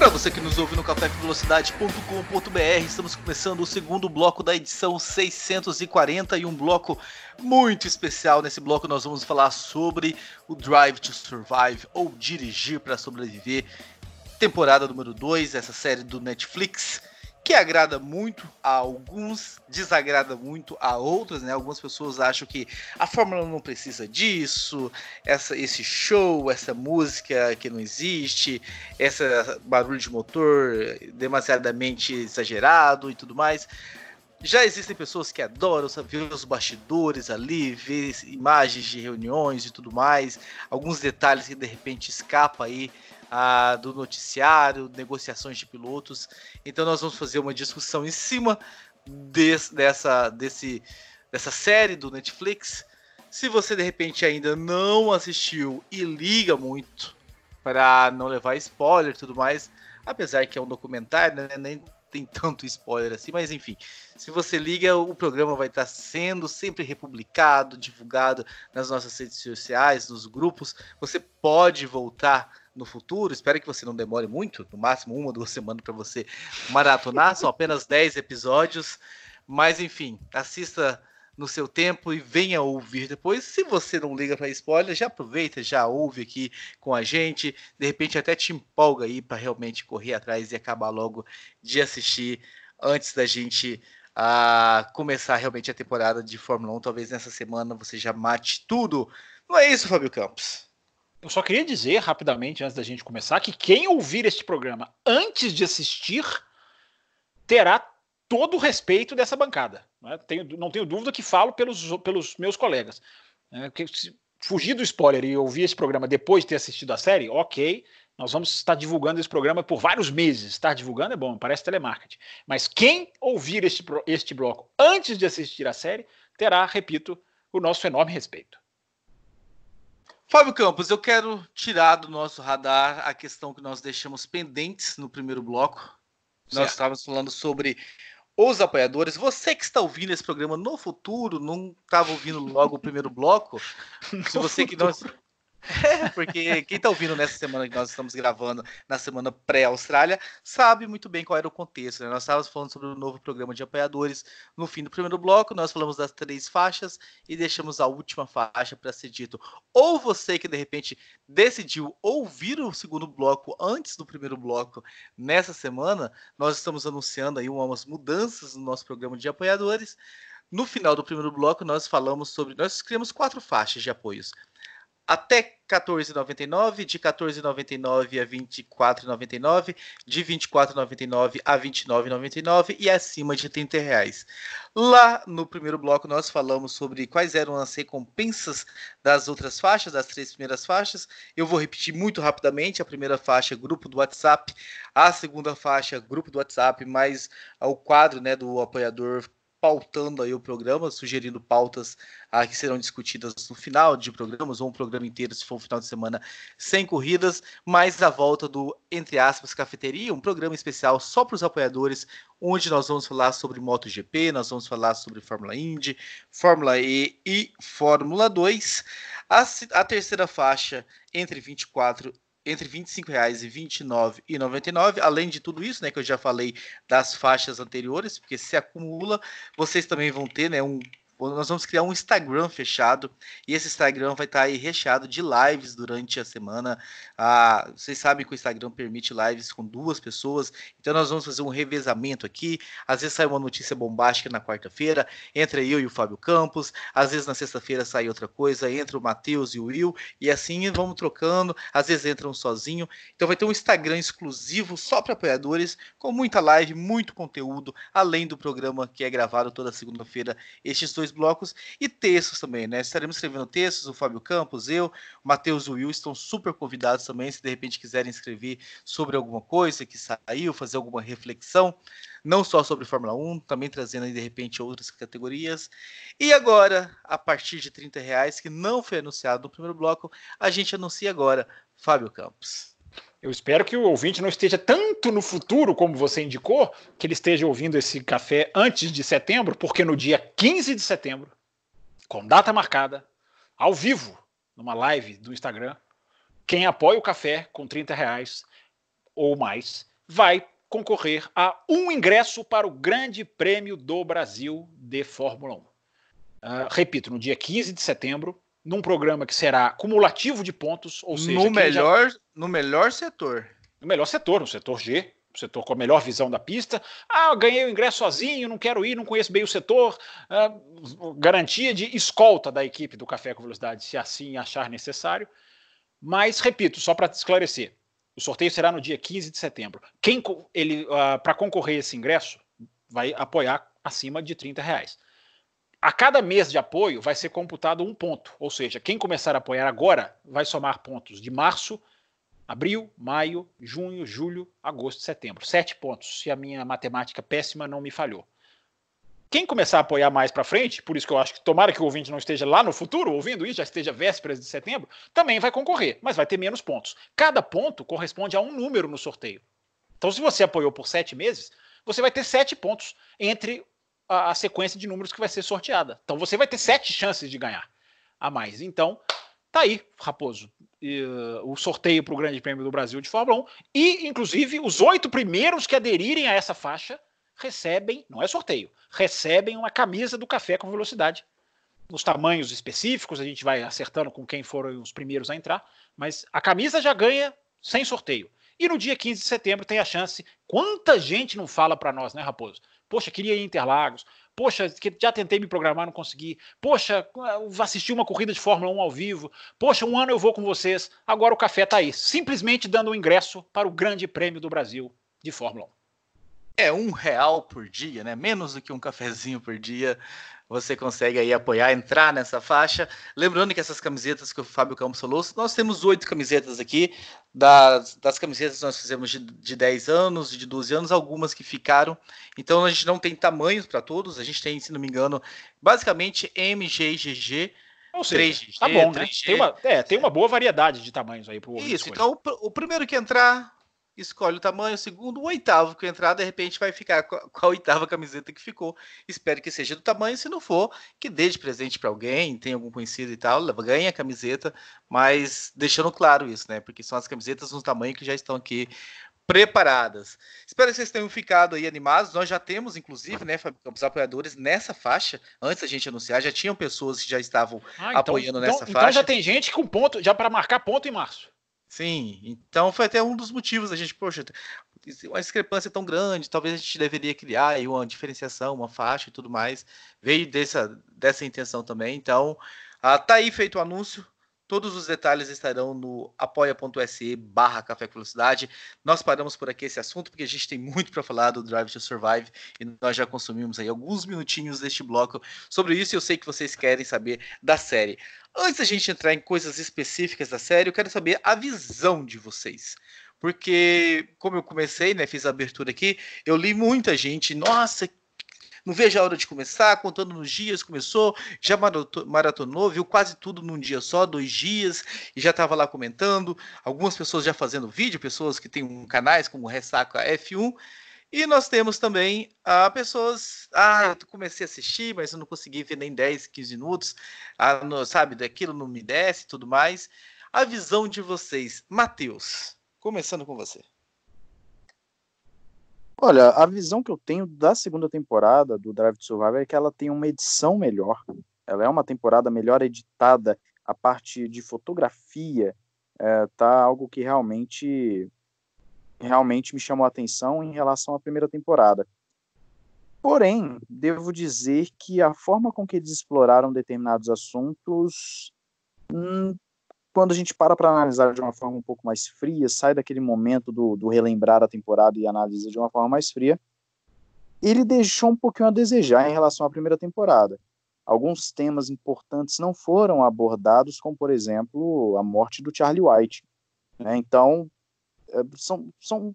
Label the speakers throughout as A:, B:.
A: Para você que nos ouve no cafévelocidade.com.br, estamos começando o segundo bloco da edição 640 e um bloco muito especial. Nesse bloco nós vamos falar sobre o Drive to Survive ou Dirigir para Sobreviver, temporada número 2, essa série do Netflix que agrada muito a alguns, desagrada muito a outros, né? Algumas pessoas acham que a Fórmula 1 não precisa disso, essa, esse show, essa música que não existe, esse barulho de motor demasiadamente exagerado e tudo mais. Já existem pessoas que adoram ver os bastidores ali, ver imagens de reuniões e tudo mais, alguns detalhes que de repente escapa aí ah, do noticiário, negociações de pilotos. Então nós vamos fazer uma discussão em cima desse, dessa, desse, dessa série do Netflix. Se você de repente ainda não assistiu e liga muito para não levar spoiler e tudo mais, apesar que é um documentário, né, nem tem tanto spoiler assim, mas enfim, se você liga, o programa vai estar sendo sempre republicado, divulgado nas nossas redes sociais, nos grupos. Você pode voltar no futuro. Espero que você não demore muito, no máximo uma, duas semanas para você maratonar. São apenas 10 episódios. Mas enfim, assista no seu tempo e venha ouvir depois. Se você não liga para spoiler, já aproveita, já ouve aqui com a gente. De repente até te empolga aí para realmente correr atrás e acabar logo de assistir antes da gente a ah, começar realmente a temporada de Fórmula 1. Talvez nessa semana você já mate tudo. Não é isso, Fábio Campos?
B: Eu só queria dizer rapidamente, antes da gente começar, que quem ouvir este programa antes de assistir terá todo o respeito dessa bancada. Né? Tenho, não tenho dúvida que falo pelos, pelos meus colegas. Né? se fugir do spoiler e ouvir esse programa depois de ter assistido a série, ok. Nós vamos estar divulgando esse programa por vários meses. Estar divulgando é bom, parece telemarketing. Mas quem ouvir este, este bloco antes de assistir a série terá, repito, o nosso enorme respeito.
A: Fábio Campos, eu quero tirar do nosso radar a questão que nós deixamos pendentes no primeiro bloco. Certo. Nós estávamos falando sobre os apoiadores. Você que está ouvindo esse programa no futuro, não estava ouvindo logo o primeiro bloco. Se você que não é, porque quem está ouvindo nessa semana que nós estamos gravando, na semana pré-Austrália, sabe muito bem qual era o contexto. Né? Nós estávamos falando sobre o novo programa de apoiadores no fim do primeiro bloco, nós falamos das três faixas e deixamos a última faixa para ser dito. Ou você que de repente decidiu ouvir o segundo bloco antes do primeiro bloco nessa semana, nós estamos anunciando aí umas mudanças no nosso programa de apoiadores. No final do primeiro bloco, nós falamos sobre. Nós criamos quatro faixas de apoios até 14,99, de 14,99 a 24,99, de 24,99 a 29,99 e acima de 30 reais. Lá no primeiro bloco nós falamos sobre quais eram as recompensas das outras faixas, das três primeiras faixas. Eu vou repetir muito rapidamente: a primeira faixa, grupo do WhatsApp, a segunda faixa, grupo do WhatsApp, mais o quadro né, do apoiador pautando aí o programa, sugerindo pautas ah, que serão discutidas no final de programas, ou um programa inteiro, se for um final de semana sem corridas, mais a volta do, entre aspas, Cafeteria, um programa especial só para os apoiadores, onde nós vamos falar sobre MotoGP, nós vamos falar sobre Fórmula Indy, Fórmula E e Fórmula 2. A, a terceira faixa, entre 24 entre R$ 25,00 e R$ 29,99. Além de tudo isso, né, que eu já falei das faixas anteriores, porque se acumula, vocês também vão ter, né, um nós vamos criar um Instagram fechado e esse Instagram vai estar tá aí recheado de lives durante a semana. Ah, vocês sabem que o Instagram permite lives com duas pessoas, então nós vamos fazer um revezamento aqui. Às vezes sai uma notícia bombástica na quarta-feira, entre eu e o Fábio Campos. Às vezes na sexta-feira sai outra coisa, entre o Matheus e o Will, e assim vamos trocando. Às vezes entra um sozinho. Então vai ter um Instagram exclusivo só para apoiadores, com muita live, muito conteúdo, além do programa que é gravado toda segunda-feira. Estes dois dois blocos e textos também, né? Estaremos escrevendo textos, o Fábio Campos, eu, Matheus Will estão super convidados também, se de repente quiserem escrever sobre alguma coisa que saiu, fazer alguma reflexão, não só sobre Fórmula 1, também trazendo aí de repente outras categorias. E agora, a partir de 30 reais, que não foi anunciado no primeiro bloco, a gente anuncia agora Fábio Campos.
B: Eu espero que o ouvinte não esteja tanto no futuro, como você indicou, que ele esteja ouvindo esse café antes de setembro, porque no dia 15 de setembro, com data marcada, ao vivo, numa live do Instagram, quem apoia o café com 30 reais ou mais vai concorrer a um ingresso para o Grande Prêmio do Brasil de Fórmula 1. Uh, ah, repito, no dia 15 de setembro, num programa que será cumulativo de pontos, ou seja,
A: no melhor, já... no melhor setor.
B: No melhor setor, no setor G, o setor com a melhor visão da pista. Ah, ganhei o ingresso sozinho, não quero ir, não conheço bem o setor. Ah, garantia de escolta da equipe do Café com Velocidade, se assim achar necessário. Mas, repito, só para esclarecer, o sorteio será no dia 15 de setembro. Quem ele uh, para concorrer a esse ingresso vai apoiar acima de 30 reais a cada mês de apoio vai ser computado um ponto, ou seja, quem começar a apoiar agora vai somar pontos de março, abril, maio, junho, julho, agosto, setembro. Sete pontos, se a minha matemática péssima não me falhou. Quem começar a apoiar mais para frente, por isso que eu acho que tomara que o ouvinte não esteja lá no futuro ouvindo isso, já esteja vésperas de setembro, também vai concorrer, mas vai ter menos pontos. Cada ponto corresponde a um número no sorteio. Então, se você apoiou por sete meses, você vai ter sete pontos entre a, a, sequência de números que vai ser sorteada. Então você vai ter sete chances de ganhar a mais. Então, tá aí, Raposo. E, uh, o sorteio para o Grande Prêmio do Brasil de Fórmula 1. E, inclusive, os oito primeiros que aderirem a essa faixa recebem, não é sorteio, recebem uma camisa do Café com Velocidade. Nos tamanhos específicos, a gente vai acertando com quem foram os primeiros a entrar, mas a camisa já ganha sem sorteio. E no dia 15 de setembro tem a chance. Quanta gente não fala para nós, né, Raposo? Poxa, queria ir em Interlagos. Poxa, já tentei me programar, não consegui. Poxa, assisti uma corrida de Fórmula 1 ao vivo. Poxa, um ano eu vou com vocês. Agora o café está aí, simplesmente dando um ingresso para o Grande Prêmio do Brasil de Fórmula 1.
A: É um real por dia, né? Menos do que um cafezinho por dia você consegue aí apoiar, entrar nessa faixa. Lembrando que essas camisetas que o Fábio Campos falou, nós temos oito camisetas aqui, das, das camisetas nós fizemos de, de 10 anos, de 12 anos, algumas que ficaram. Então a gente não tem tamanhos para todos, a gente tem, se não me engano, basicamente MGGG.
B: Ou seja, 3G, tá bom, 3G. né? Tem uma, é, tem uma boa variedade de tamanhos aí para o
A: Isso, então o, o primeiro que entrar escolhe o tamanho, o segundo, o oitavo que entrar, de repente vai ficar com a, com a, oitava camiseta que ficou. Espero que seja do tamanho, se não for, que dê de presente para alguém, tem algum conhecido e tal, ganhe a camiseta, mas deixando claro isso, né? Porque são as camisetas no tamanho que já estão aqui preparadas. Espero que vocês tenham ficado aí animados. Nós já temos, inclusive, né, os apoiadores nessa faixa. Antes da gente anunciar, já tinham pessoas que já estavam ah, então, apoiando
B: então,
A: nessa
B: então
A: faixa. Então
B: já tem gente com ponto, já para marcar ponto em março.
A: Sim, então foi até um dos motivos a gente, poxa, uma discrepância tão grande, talvez a gente deveria criar aí uma diferenciação, uma faixa e tudo mais. Veio dessa, dessa intenção também. Então, ah, tá aí feito o anúncio. Todos os detalhes estarão no apoia.se barra Café com Velocidade. Nós paramos por aqui esse assunto, porque a gente tem muito para falar do Drive to Survive e nós já consumimos aí alguns minutinhos deste bloco sobre isso e eu sei que vocês querem saber da série. Antes da gente entrar em coisas específicas da série, eu quero saber a visão de vocês. Porque, como eu comecei, né, fiz a abertura aqui, eu li muita gente, nossa, não vejo a hora de começar, contando nos dias, começou, já maratonou, viu quase tudo num dia só, dois dias, e já estava lá comentando. Algumas pessoas já fazendo vídeo, pessoas que têm um canais como Ressaca F1. E nós temos também ah, pessoas. Ah, eu comecei a assistir, mas eu não consegui ver nem 10, 15 minutos. Ah, no, sabe, daquilo não me desce e tudo mais. A visão de vocês. Matheus, começando com você.
C: Olha, a visão que eu tenho da segunda temporada do Drive to Survive é que ela tem uma edição melhor. Ela é uma temporada melhor editada. A parte de fotografia é, tá algo que realmente realmente me chamou a atenção em relação à primeira temporada. Porém, devo dizer que a forma com que eles exploraram determinados assuntos, hum, quando a gente para para analisar de uma forma um pouco mais fria, sai daquele momento do, do relembrar a temporada e analisa de uma forma mais fria, ele deixou um pouquinho a desejar em relação à primeira temporada. alguns temas importantes não foram abordados, como, por exemplo, a morte do Charlie White. Né? Então, é, são, são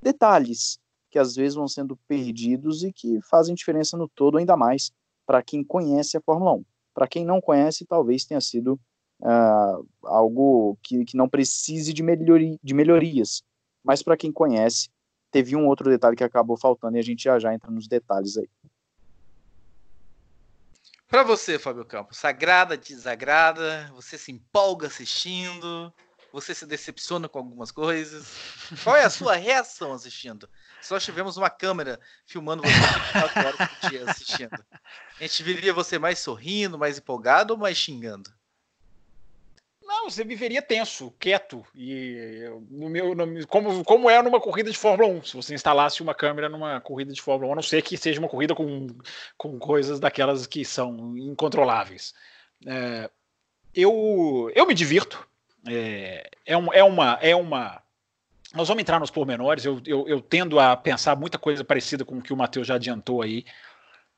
C: detalhes que às vezes vão sendo perdidos e que fazem diferença no todo, ainda mais para quem conhece a Fórmula 1. Para quem não conhece, talvez tenha sido uh, algo que, que não precise de, melhori de melhorias, mas para quem conhece, teve um outro detalhe que acabou faltando e a gente já já entra nos detalhes aí.
A: Para você, Fábio Campos, sagrada, desagrada, você se empolga assistindo, você se decepciona com algumas coisas. Qual é a sua reação assistindo? Só tivemos uma câmera filmando você 24 horas por dia assistindo. A gente viria você mais sorrindo, mais empolgado ou mais xingando?
B: Não, você viveria tenso, quieto. E no meu, no, como, como é numa corrida de Fórmula 1, se você instalasse uma câmera numa corrida de Fórmula 1, a não ser que seja uma corrida com, com coisas daquelas que são incontroláveis. É, eu, eu me divirto. É, é, um, é, uma, é uma. Nós vamos entrar nos pormenores. Eu, eu, eu tendo a pensar muita coisa parecida com o que o Matheus já adiantou aí.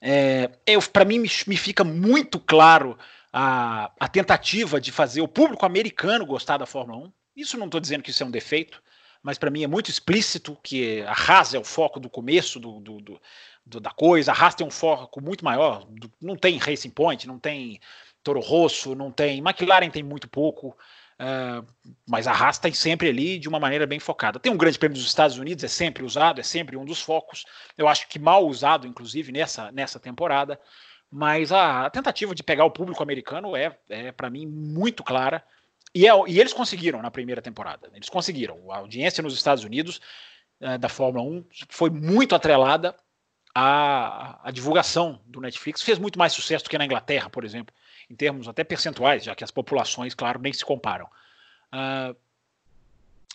B: É, Para mim, me, me fica muito claro a, a tentativa de fazer o público americano gostar da Fórmula 1. Isso não estou dizendo que isso é um defeito, mas para mim é muito explícito que a Haas é o foco do começo do, do, do, do da coisa. A Haas tem um foco muito maior. não tem Racing Point, não tem Toro Rosso, não tem. McLaren tem muito pouco. Uh, mas a Haas tem sempre ali de uma maneira bem focada. Tem um grande prêmio dos Estados Unidos, é sempre usado, é sempre um dos focos. Eu acho que mal usado, inclusive, nessa, nessa temporada. Mas a, tentativa de pegar o público americano é, é para mim, muito clara. E, é, e, eles conseguiram na primeira temporada. Eles conseguiram. A audiência nos Estados Unidos é, da Fórmula 1 foi muito atrelada à, à, divulgação do Netflix. Fez muito mais sucesso do que na Inglaterra, por exemplo, em termos até percentuais, já que as populações, claro, nem se comparam. Uh,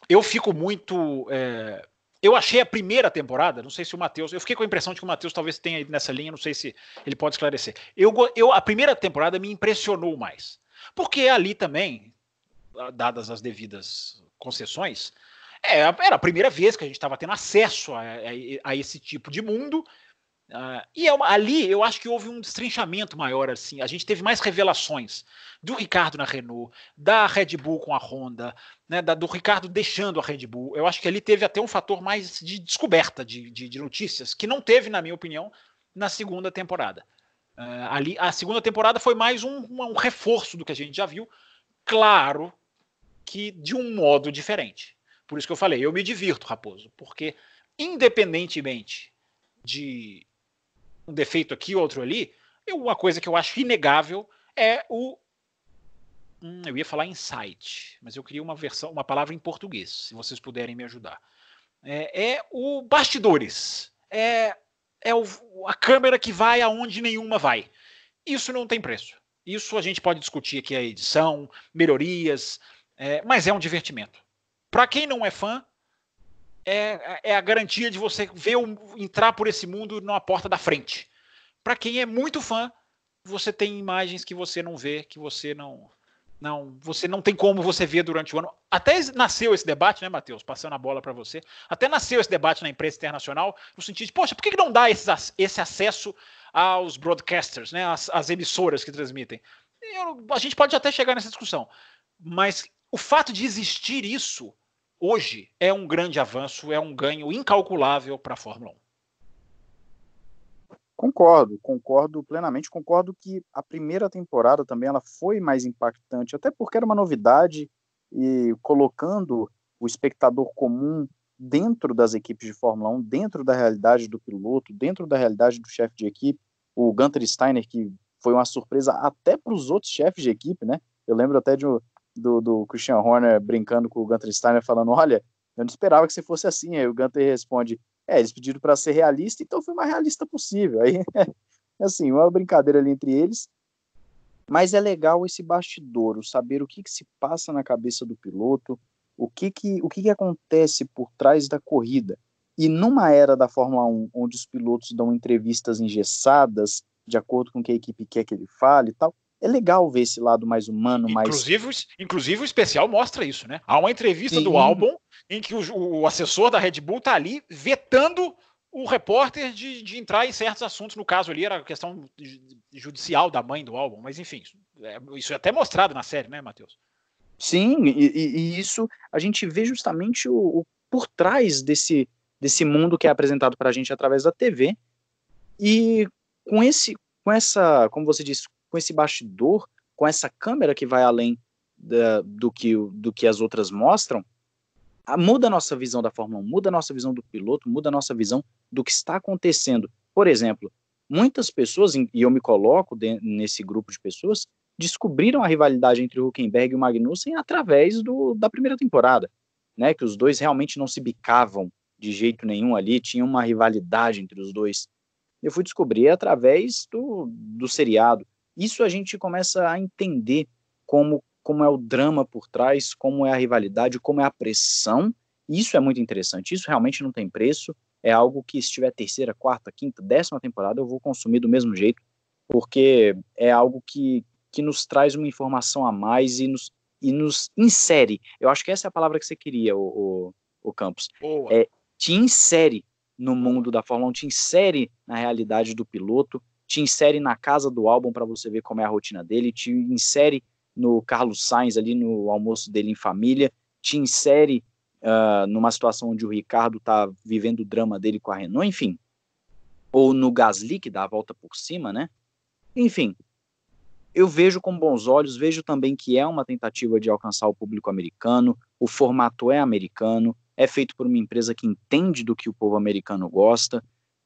B: eu fico muito é, eu achei a primeira temporada, não sei se o Matheus. Eu fiquei com a impressão de que o Matheus talvez tenha ido nessa linha, não sei se ele pode esclarecer. Eu, eu, a primeira temporada me impressionou mais. Porque ali também, dadas as devidas concessões, é, era a primeira vez que a gente estava tendo acesso a, a, a, esse tipo de mundo Uh, e é uma, ali eu acho que houve um destrinchamento maior assim. A gente teve mais revelações do Ricardo na Renault, da Red Bull com a Honda, né, da, do Ricardo deixando a Red Bull. Eu acho que ali teve até um fator mais de descoberta de, de, de notícias, que não teve, na minha opinião, na segunda temporada. Uh, ali a segunda temporada foi mais um, um reforço do que a gente já viu, claro que de um modo diferente. Por isso que eu falei, eu me divirto, Raposo, porque independentemente de um defeito aqui, outro ali. Eu, uma coisa que eu acho inegável é o. Hum, eu ia falar insight, mas eu queria uma versão, uma palavra em português, se vocês puderem me ajudar. É, é o bastidores. É, é o, a câmera que vai aonde nenhuma vai. Isso não tem preço. Isso a gente pode discutir aqui a edição, melhorias, é, mas é um divertimento. Para quem não é fã, é, é a garantia de você ver o, entrar por esse mundo na porta da frente. Para quem é muito fã, você tem imagens que você não vê, que você não não, você não tem como você ver durante o ano. Até nasceu esse debate, né, Matheus? Passando a bola para você. Até nasceu esse debate na imprensa internacional, no sentido de, poxa, por que não dá esse, acesso aos broadcasters, né, as emissoras que transmitem? Eu, a gente pode até chegar nessa discussão, mas o fato de existir isso hoje é um grande avanço, é um ganho incalculável para a Fórmula 1.
C: Concordo, concordo plenamente, concordo que a primeira temporada também ela foi mais impactante, até porque era uma novidade e colocando o espectador comum dentro das equipes de Fórmula 1, dentro da realidade do piloto, dentro da realidade do chefe de equipe, o Gunter Steiner, que foi uma surpresa até para os outros chefes de equipe, né? Eu lembro até de, do, do Christian Horner brincando com o Gunter Steiner, falando: Olha, eu não esperava que você fosse assim. Aí o Gunter responde: É, eles pediram para ser realista, então foi o mais realista possível. Aí, assim, uma brincadeira ali entre eles. Mas é legal esse bastidor, saber o que, que se passa na cabeça do piloto, o que, que, o que, que acontece por trás da corrida. E numa era da Fórmula 1, onde os pilotos dão entrevistas engessadas, de acordo com o que a equipe quer que ele fale e tal, é legal ver esse lado mais humano,
B: inclusive, mais. Inclusive, o especial mostra isso, né? Há uma entrevista Sim. do álbum em que o, o, assessor da Red Bull tá ali vetando o repórter de, de, entrar em certos assuntos. No caso ali era a questão judicial da mãe do álbum, mas enfim, isso é, isso é até mostrado na série, né, Matheus?
C: Sim, e, e, isso a gente vê justamente o, o, por trás desse, desse mundo que é apresentado para a gente através da TV. E com esse, com essa, como você disse, com esse bastidor, com essa câmera que vai além da, do, que, do que as outras mostram, muda a nossa visão da Fórmula 1, muda a nossa visão do piloto, muda a nossa visão do que está acontecendo. Por exemplo, muitas pessoas, e eu me coloco de, nesse grupo de pessoas, descobriram a rivalidade entre o Huckenberg e o Magnussen através do, da primeira temporada, né? Que os dois realmente não se bicavam de jeito nenhum ali, tinha uma rivalidade entre os dois. Eu fui descobrir através do, do seriado. Isso a gente começa a entender como como é o drama por trás, como é a rivalidade, como é a pressão. Isso é muito interessante. Isso realmente não tem preço. É algo que, se tiver terceira, quarta, quinta, décima temporada, eu vou consumir do mesmo jeito, porque é algo que, que nos traz uma informação a mais e nos, e nos insere. Eu acho que essa é a palavra que você queria, o, o, o Campos. Boa. É, te insere no mundo da Fórmula 1, te insere na realidade do piloto, te insere na casa do álbum para você ver como é a rotina dele, te insere no Carlos Sainz ali no almoço dele em família, te insere uh, numa situação onde o Ricardo está vivendo o drama dele com a Renault, enfim. Ou no Gasly, que dá a volta por cima, né? Enfim, eu vejo com bons olhos, vejo também que é uma tentativa de alcançar o público americano, o formato é americano, é feito por uma empresa que entende do que o povo americano gosta.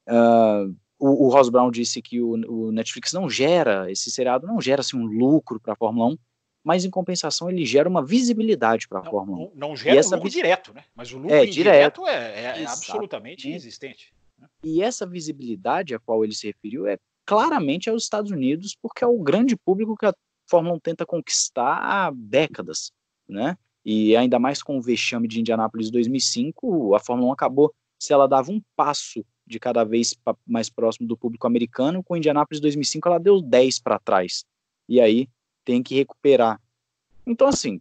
C: Uh, o, o Ross Brown disse que o, o, Netflix não gera, esse seriado não gera assim, um lucro para a Fórmula 1, mas em compensação ele gera uma visibilidade para a Fórmula 1.
B: Não, não gera essa lucro direto, né? Mas o lucro é, direto é, é, é absolutamente inexistente. Né?
C: E essa visibilidade a qual ele se referiu é claramente aos Estados Unidos, porque é o grande público que a Fórmula 1 tenta conquistar há décadas, né? E ainda mais com o vexame de Indianápolis 2005, a Fórmula 1 acabou, se ela dava um passo de cada vez mais próximo do público americano, com Indianápolis 2005 ela deu 10 para trás. E aí tem que recuperar. Então, assim,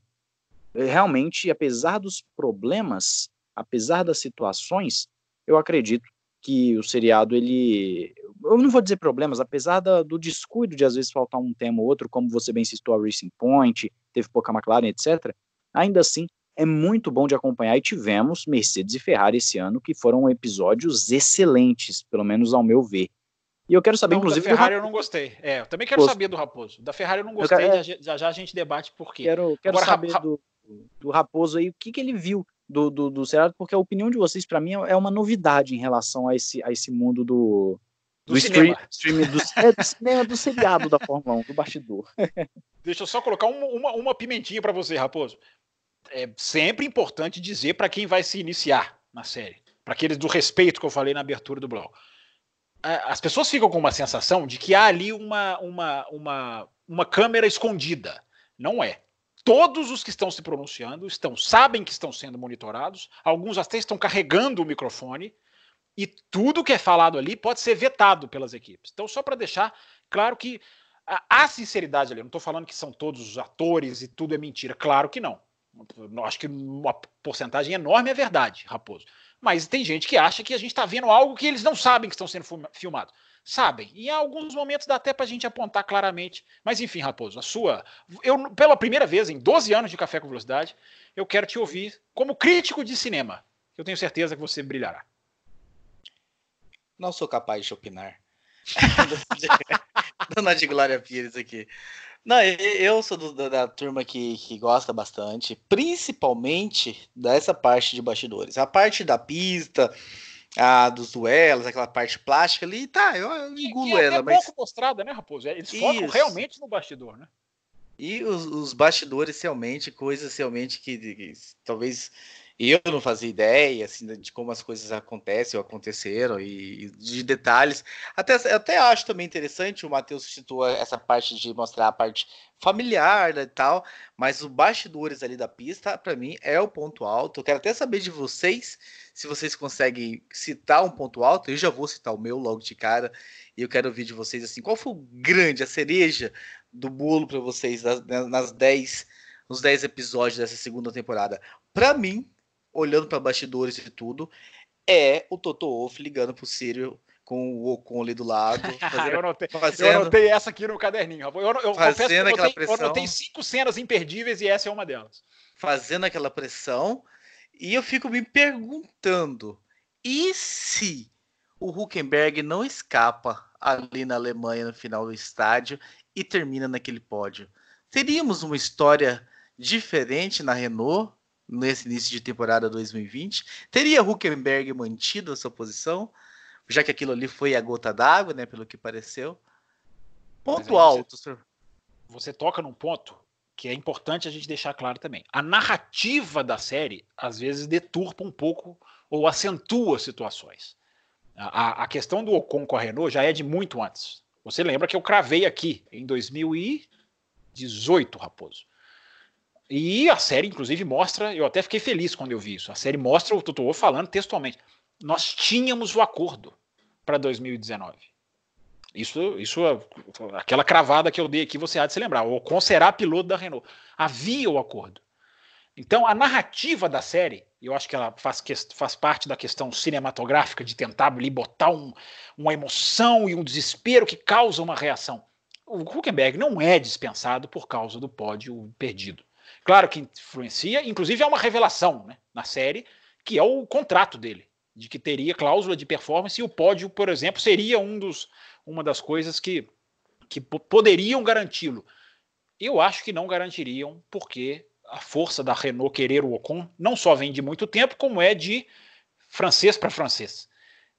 C: realmente, apesar dos problemas, apesar das situações, eu acredito que o seriado, ele. Eu não vou dizer problemas, apesar da, do descuido de às vezes faltar um tema ou outro, como você bem citou a Racing Point, teve pouca McLaren, etc. Ainda assim, é muito bom de acompanhar e tivemos Mercedes e Ferrari esse ano, que foram episódios excelentes, pelo menos ao meu ver. E eu quero saber, não, inclusive.
B: Da Ferrari eu não gostei. É, eu também quero saber do Raposo. Da Ferrari eu não gostei, eu quero, já, já a gente debate por quê.
C: Quero, quero Agora, saber do, do Raposo aí o que, que ele viu do, do, do seriado, porque a opinião de vocês, para mim, é uma novidade em relação a esse, a esse mundo do.
B: Do, do stream,
C: stream do, é, do cinema, do seriado da Fórmula 1, do bastidor.
B: Deixa eu só colocar uma, uma, uma pimentinha para você, Raposo. É sempre importante dizer para quem vai se iniciar na série, para aqueles do respeito que eu falei na abertura do blog as pessoas ficam com uma sensação de que há ali uma, uma, uma, uma câmera escondida. Não é. Todos os que estão se pronunciando estão sabem que estão sendo monitorados, alguns até estão carregando o microfone, e tudo que é falado ali pode ser vetado pelas equipes. Então, só para deixar claro que há sinceridade ali. Eu não estou falando que são todos os atores e tudo é mentira. Claro que não. Acho que uma porcentagem enorme é verdade, Raposo. Mas tem gente que acha que a gente está vendo algo que eles não sabem que estão sendo filmados. Sabem. E em alguns momentos dá até para a gente apontar claramente. Mas enfim, Raposo, a sua. Eu, pela primeira vez em 12 anos de Café com Velocidade, eu quero te ouvir como crítico de cinema. Eu tenho certeza que você brilhará.
A: Não sou capaz de opinar. Dona de Glória Pires aqui. Não, eu sou do, da, da, turma que, que gosta bastante, principalmente dessa parte de bastidores. A parte da pista, a dos duelos, aquela parte plástica ali, tá, eu, eu engulo é ela. É
B: mas... pouco mostrada, né, Raposo? Eles Isso. focam realmente no bastidor, né?
A: E os, os bastidores realmente, coisas realmente que, que, que talvez eu não fazia ideia assim, de como as coisas acontecem ou aconteceram e, e de detalhes. Até, até acho também interessante, o Matheus citou essa parte de mostrar a parte familiar né, e tal, mas os bastidores ali da pista, para mim, é o ponto alto. Eu quero até saber de vocês se vocês conseguem citar um ponto alto. Eu já vou citar o meu logo de cara e eu quero ouvir de vocês assim, qual foi o grande, a cereja do bolo para vocês nas, nas 10 nos 10 episódios dessa segunda temporada. Para mim, olhando para bastidores e tudo, é o Toto Wolff ligando pro Sírio com o Ocon ali do lado.
B: Fazendo, eu, anotei, fazendo, eu, anotei, essa aqui no caderninho. Eu, eu confesso que eu anotei, pressão, eu anotei cinco cenas imperdíveis e essa é uma delas.
A: Fazendo aquela pressão. E eu fico me perguntando: e se o Huckenberg não escapa ali na Alemanha no final do estádio e termina naquele pódio? Teríamos uma história diferente na Renault nesse início de temporada 2020? Teria Huckenberg mantido a sua posição? já que aquilo ali foi a gota d'água, né, pelo que pareceu. Ponto alto.
B: Você, você toca num ponto que é importante a gente deixar claro também. A narrativa da série às vezes deturpa um pouco ou acentua situações. A, a questão do Ocon com a Renault já é de muito antes. Você lembra que eu cravei aqui em 2018, Raposo. E a série, inclusive, mostra. Eu até fiquei feliz quando eu vi isso. A série mostra o Totoro falando textualmente nós tínhamos o acordo para 2019. Isso, isso, aquela cravada que eu dei aqui, você há de se lembrar. O Ocon será piloto da Renault. Havia o acordo. Então, a narrativa da série, eu acho que ela faz, faz parte da questão cinematográfica de tentar ali botar um, uma emoção e um desespero que causa uma reação. O Huckenberg não é dispensado por causa do pódio perdido. Claro que influencia, inclusive é uma revelação né, na série, que é o contrato dele de que teria cláusula de performance e o pódio, por exemplo, seria um dos, uma das coisas que, que poderiam garanti-lo. Eu acho que não garantiriam, porque a força da Renault querer o Ocon não só vem de muito tempo, como é de francês para francês.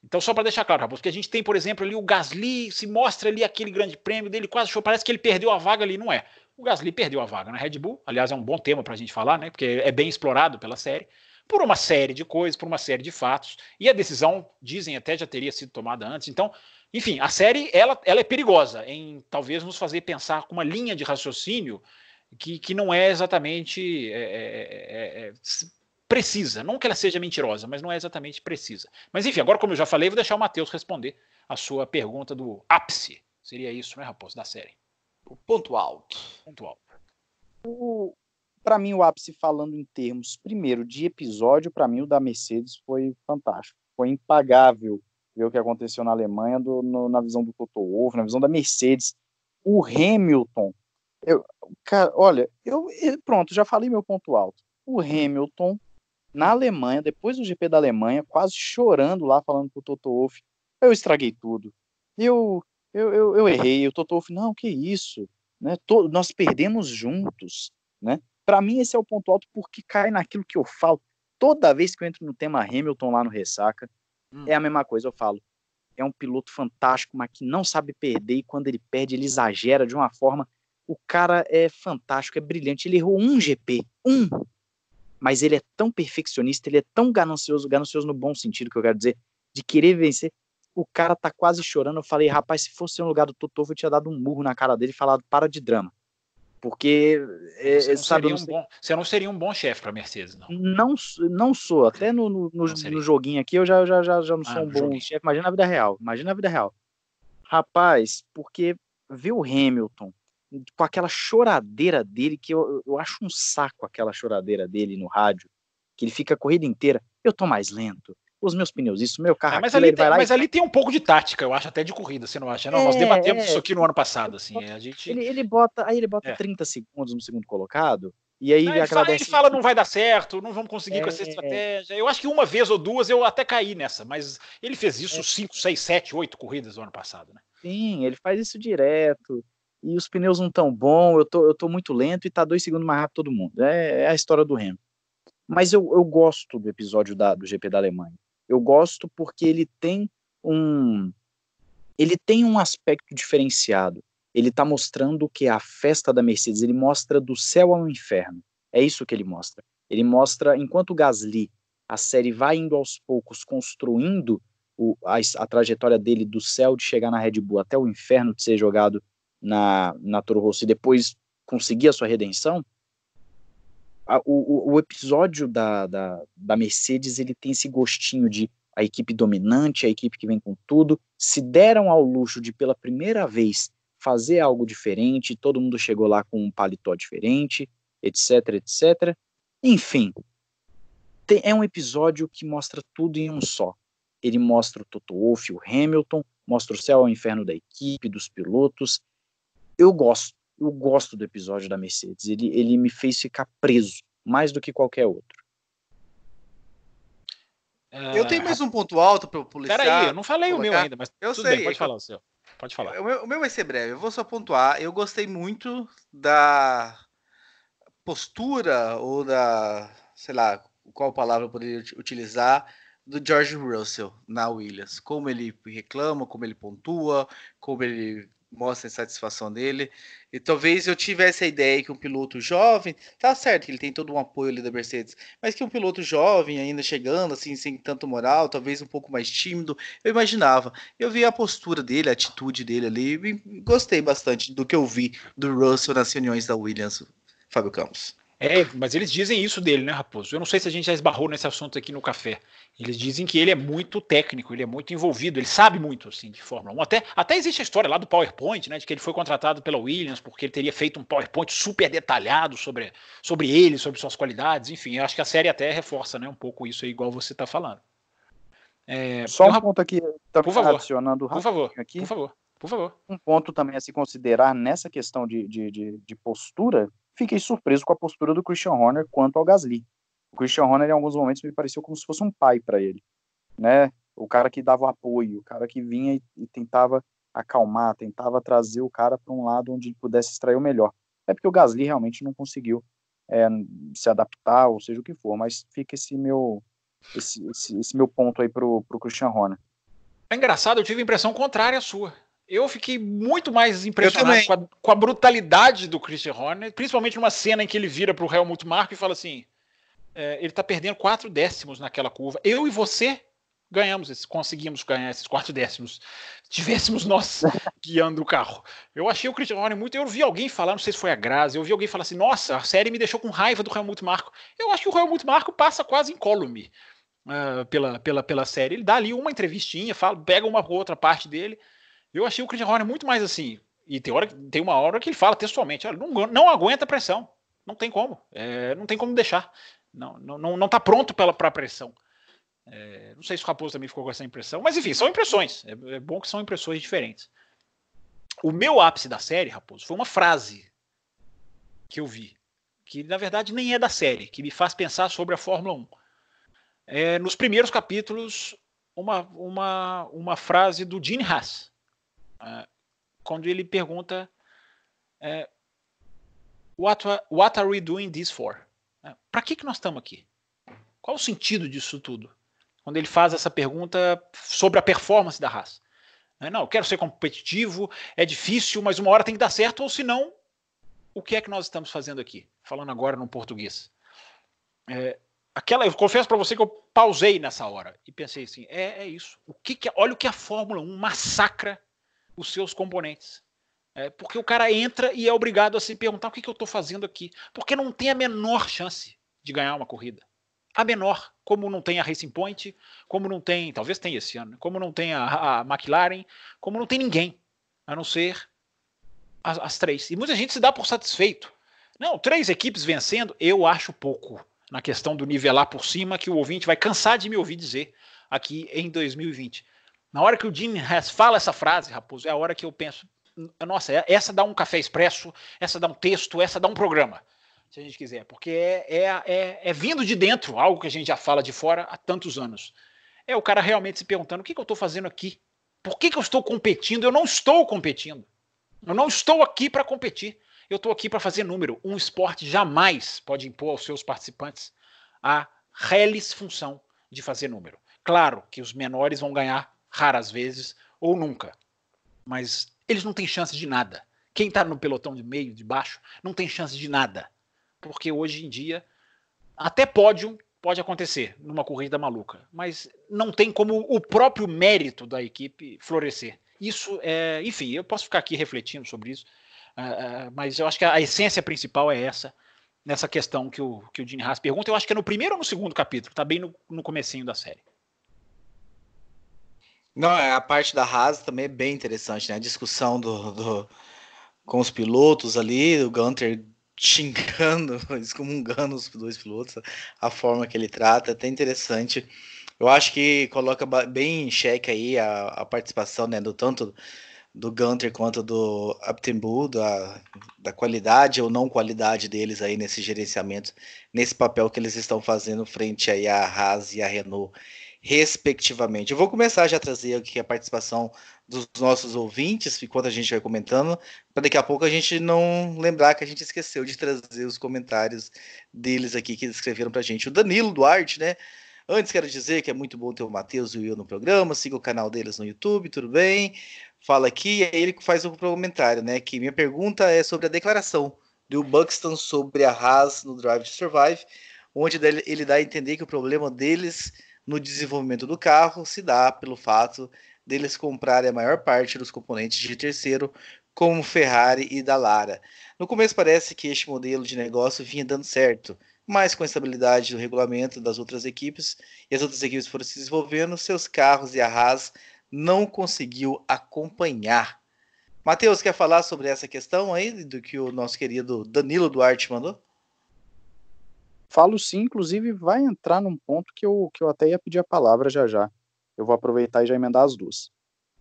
B: Então, só para deixar claro, porque a gente tem, por exemplo, ali o Gasly, se mostra ali aquele grande prêmio dele, quase parece que ele perdeu a vaga ali, não é. O Gasly perdeu a vaga na Red Bull, aliás, é um bom tema para a gente falar, né? Porque é bem explorado pela série por uma série de coisas, por uma série de fatos, e a decisão, dizem até, já teria sido tomada antes. Então, enfim, a série ela, ela é perigosa em talvez nos fazer pensar com uma linha de raciocínio que, que não é exatamente é, é, é, é precisa. Não que ela seja mentirosa, mas não é exatamente precisa. Mas enfim, agora, como eu já falei, vou deixar o Matheus responder a sua pergunta do ápice. Seria isso, né, Raposo, da série?
A: O ponto alto.
B: Ponto alto.
C: O, para mim, o ápice falando em termos, primeiro, de episódio, para mim, o da Mercedes foi fantástico. Foi impagável ver o que aconteceu na Alemanha do, no, na visão do Toto Wolff, na visão da Mercedes. O Hamilton, eu, cara, olha, eu, pronto, já falei meu ponto alto. O Hamilton, na Alemanha, depois do GP da Alemanha, quase chorando lá, falando pro Toto Wolff, eu estraguei tudo. Eu, eu, eu, eu errei. O Toto Wolff, não, que isso? Né? Todo, nós perdemos juntos. Né? Para mim, esse é o ponto alto, porque cai naquilo que eu falo. Toda vez que eu entro no tema Hamilton lá no Ressaca, hum. é a mesma coisa. Eu falo, é um piloto fantástico, mas que não sabe perder, e quando ele perde, ele exagera de uma forma. O cara é fantástico, é brilhante. Ele errou um GP, um. Mas ele é tão perfeccionista, ele é tão ganancioso, ganancioso no bom sentido que eu quero dizer, de querer vencer. O cara tá quase chorando. Eu falei, rapaz, se fosse no lugar do Totô, eu tinha dado um murro na cara dele e falado, para de drama. Porque
B: é, você, não sabe, um bom, você não seria um bom chefe para Mercedes, não.
C: Não, não sou. Até no, no, no, no joguinho aqui eu já, já, já, já não ah, sou um bom chefe. Imagina na vida real. Imagina na vida real. Rapaz, porque ver o Hamilton com aquela choradeira dele, que eu, eu acho um saco aquela choradeira dele no rádio, que ele fica a corrida inteira. Eu tô mais lento, os meus pneus, isso, meu carro. É,
B: mas, ali, tem, mas e... ali tem um pouco de tática, eu acho, até de corrida, você não acha? Não, é, nós debatemos é, isso aqui no ano passado, assim. A gente...
C: ele, ele bota, aí ele bota é. 30 segundos no segundo colocado, e aí
B: não, ele, fala, ele fala, não vai dar certo, não vamos conseguir com essa é. estratégia. Eu acho que uma vez ou duas eu até caí nessa, mas ele fez isso 5, 6, 7, 8 corridas no ano passado, né?
C: Sim, ele faz isso direto. E os pneus não tão bom, eu tô, eu tô muito lento e tá dois segundos mais rápido todo mundo. É, é a história do Hamilton. Mas eu, eu gosto do episódio da, do GP da Alemanha. Eu gosto porque ele tem um ele tem um aspecto diferenciado. Ele está mostrando que a festa da Mercedes, ele mostra do céu ao inferno. É isso que ele mostra. Ele mostra, enquanto Gasly, a série vai indo aos poucos construindo o, a, a, trajetória dele do céu de chegar na Red Bull até o inferno de ser jogado na, na Toro Rosso e depois conseguir a sua redenção, a, o, o, episódio da, da, da Mercedes ele tem esse gostinho de a equipe dominante, a equipe que vem com tudo, se deram ao luxo de pela primeira vez fazer algo diferente, todo mundo chegou lá com um paletó diferente, etc, etc. Enfim, tem, é um episódio que mostra tudo em um só. Ele mostra o Toto Wolff, o Hamilton, mostra o céu ao inferno da equipe, dos pilotos. Eu gosto, eu gosto do episódio da Mercedes. Ele, ele me fez ficar preso, mais do que qualquer outro.
A: Eu tenho mais um ponto alto para o policial.
B: Peraí, eu não falei colocar. o meu ainda, mas
A: eu sei. Bem,
B: pode é falar o seu. Pode falar.
A: O meu, o meu vai ser breve. Eu vou só pontuar. Eu gostei muito da postura ou da, sei lá, qual palavra eu poderia utilizar do George Russell na Williams. Como ele reclama, como ele pontua, como ele mostra a insatisfação dele. E talvez eu tivesse a ideia que um piloto jovem, tá certo que ele tem todo um apoio ali da Mercedes, mas que um piloto jovem ainda chegando assim sem tanto moral, talvez um pouco mais tímido, eu imaginava. Eu vi a postura dele, a atitude dele ali, e gostei bastante do que eu vi do Russell nas reuniões da Williams, Fábio Campos.
B: É, mas eles dizem isso dele, né, Raposo? Eu não sei se a gente já esbarrou nesse assunto aqui no café. Eles dizem que ele é muito técnico, ele é muito envolvido, ele sabe muito assim de Fórmula 1. Até, até existe a história lá do PowerPoint, né, de que ele foi contratado pela Williams porque ele teria feito um PowerPoint super detalhado sobre, sobre ele, sobre suas qualidades. Enfim, eu acho que a série até reforça né, um pouco isso aí, igual você está falando.
C: É, Só um eu, ponto aqui,
B: tá por favor,
C: adicionando
B: por favor, aqui. Por favor, por favor.
C: Um ponto também a se considerar nessa questão de, de, de, de postura fiquei surpreso com a postura do Christian Horner quanto ao Gasly. O Christian Horner, em alguns momentos, me pareceu como se fosse um pai para ele, né? O cara que dava apoio, o cara que vinha e, e tentava acalmar, tentava trazer o cara para um lado onde ele pudesse extrair o melhor. É porque o Gasly realmente não conseguiu é, se adaptar, ou seja o que for, mas fica esse meu esse, esse, esse meu ponto aí pro, pro Christian Horner.
B: É engraçado, eu tive a impressão contrária à sua eu fiquei muito mais impressionado com a, com a, brutalidade do Christian Horner, principalmente numa cena em que ele vira para o Helmut Marko e fala assim: é, ele está perdendo quatro décimos naquela curva. Eu e você ganhamos, esse, conseguimos ganhar esses quatro décimos. Tivéssemos nós guiando o carro. Eu achei o Christian Horner muito. Eu vi alguém falar, não sei se foi a Grazi, eu vi alguém falar assim: nossa, a série me deixou com raiva do Helmut Marko. Eu acho que o Helmut Marko passa quase incólume uh, pela, pela, pela série. Ele dá ali uma entrevistinha, fala, pega uma outra parte dele. Eu achei o Christian Horner muito mais assim. E tem, hora, tem uma hora que ele fala textualmente: olha, não, não aguenta pressão. Não tem como. É, não tem como deixar. Não, não, não, não tá pronto para a pressão. É, não sei se o Raposo também ficou com essa impressão, mas enfim, são impressões. É, é, bom que são impressões diferentes. O meu ápice da série, Raposo, foi uma frase que eu vi, que na verdade nem é da série, que me faz pensar sobre a Fórmula 1. É, nos primeiros capítulos, uma, uma, uma frase do Gene Haas, quando ele pergunta uh, what, what are we doing this for? Uh, Para que, que nós estamos aqui? Qual o sentido disso tudo? Quando ele faz essa pergunta sobre a performance da raça. Não, eu quero ser competitivo, é difícil, mas uma hora tem que dar certo, ou senão, o que é que nós estamos fazendo aqui? Falando agora no português. É, aquela, eu confesso para você que eu pausei nessa hora e pensei assim: é, é isso. O que, que olha o que a Fórmula 1 massacra os seus componentes. É, porque o cara entra e é obrigado a se perguntar o que, que eu estou fazendo aqui. Porque não tem a menor chance de ganhar uma corrida. A menor, como não tem a Racing Point, como não tem, talvez tenha esse ano, como não tem a, a McLaren, como não tem ninguém, a não ser as, as, três. E muita gente se dá por satisfeito. Não, três equipes vencendo, eu acho pouco na questão do nivelar por cima, que o ouvinte vai cansar de me ouvir dizer aqui em 2020. Na hora que o Jim Hess fala essa frase, Raposo, é a hora que eu penso, nossa, é, essa dá um café expresso, essa dá um texto, essa dá um programa, se a gente quiser, porque é, é, é, é vindo de dentro, algo que a gente já fala de fora há tantos anos. É o cara realmente se perguntando: o que, que eu estou fazendo aqui? Por que, que eu estou competindo? Eu não estou competindo. Eu não estou aqui para competir. Eu estou aqui para fazer número. Um esporte jamais pode impor aos seus participantes a reles função de fazer número. Claro que os menores vão ganhar raras vezes ou nunca. Mas eles não têm chance de nada. Quem está no pelotão de meio, de baixo, não tem chance de nada. Porque hoje em dia, até pódio pode acontecer numa corrida maluca, mas não tem como o próprio mérito da equipe florescer. Isso é, enfim, eu posso ficar aqui refletindo sobre isso, uh, uh, mas eu acho que a, a, essência principal é essa, nessa questão que o, que o Gene Haas pergunta. Eu acho que é no primeiro ou no segundo capítulo, está bem no, no comecinho da série.
A: Não, é, a parte da Haas também é bem interessante, né? A discussão do, do com os pilotos ali, o Gunter xingando, excomungando os dois pilotos, a forma que ele trata, é até interessante. Eu acho que coloca bem em xeque aí a, a participação, né, do tanto do Gunter quanto do Aptenbull, da, da qualidade ou não qualidade deles aí nesse gerenciamento, nesse papel que eles estão fazendo frente aí à Haas e à Renault, respectivamente. Eu vou começar já a trazer aqui a participação dos nossos ouvintes, enquanto a gente vai comentando, para daqui a pouco a gente não lembrar que a gente esqueceu de trazer os comentários deles aqui que escreveram para a gente. O Danilo Duarte, né? Antes quero dizer que é muito bom ter o Matheus e o Will no programa, siga o canal deles no YouTube, tudo bem? Fala aqui, e aí ele faz um comentário, né? Que minha pergunta é sobre a declaração do Buxton sobre a Haas no Drive to Survive, onde ele dá a entender que o problema deles no desenvolvimento do carro se dá pelo fato deles comprarem a maior parte dos componentes de terceiro, como Ferrari e Dallara. No começo parece que este modelo de negócio vinha dando certo, mas com a estabilidade do regulamento das outras equipes e as outras equipes foram se desenvolvendo, seus carros e a Haas não conseguiu acompanhar. Matheus, quer falar sobre essa questão aí do que o nosso querido Danilo Duarte mandou?
C: Falo sim, inclusive vai entrar num ponto que eu, que eu até ia pedir a palavra já já. Eu vou aproveitar e já emendar as duas.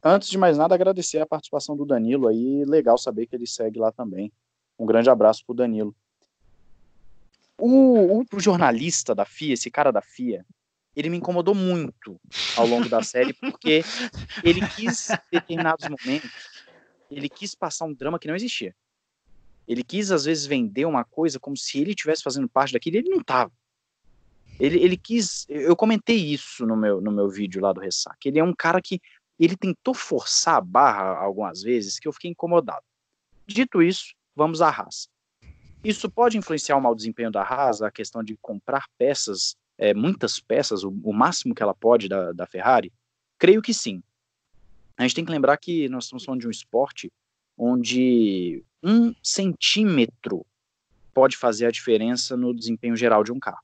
C: Antes de mais nada, agradecer a participação do Danilo aí. Legal saber que ele segue lá também. Um grande abraço pro Danilo. O, o, jornalista da FIA, esse cara da FIA, ele me incomodou muito ao longo da série, porque ele quis, em determinados momentos, ele quis passar um drama que não existia. Ele quis, às vezes, vender uma coisa como se ele estivesse fazendo parte daquilo e ele não estava. Ele, ele quis. Eu comentei isso no meu, no meu vídeo lá do Ressaca. Ele é um cara que. Ele tentou forçar a barra algumas vezes que eu fiquei incomodado. Dito isso, vamos à raça. Isso pode influenciar o mau desempenho da Haas, a questão de comprar peças, é, muitas peças, o, o, máximo que ela pode da, da Ferrari? Creio que sim. A gente tem que lembrar que nós estamos falando de um esporte onde um centímetro pode fazer a diferença no desempenho geral de um carro.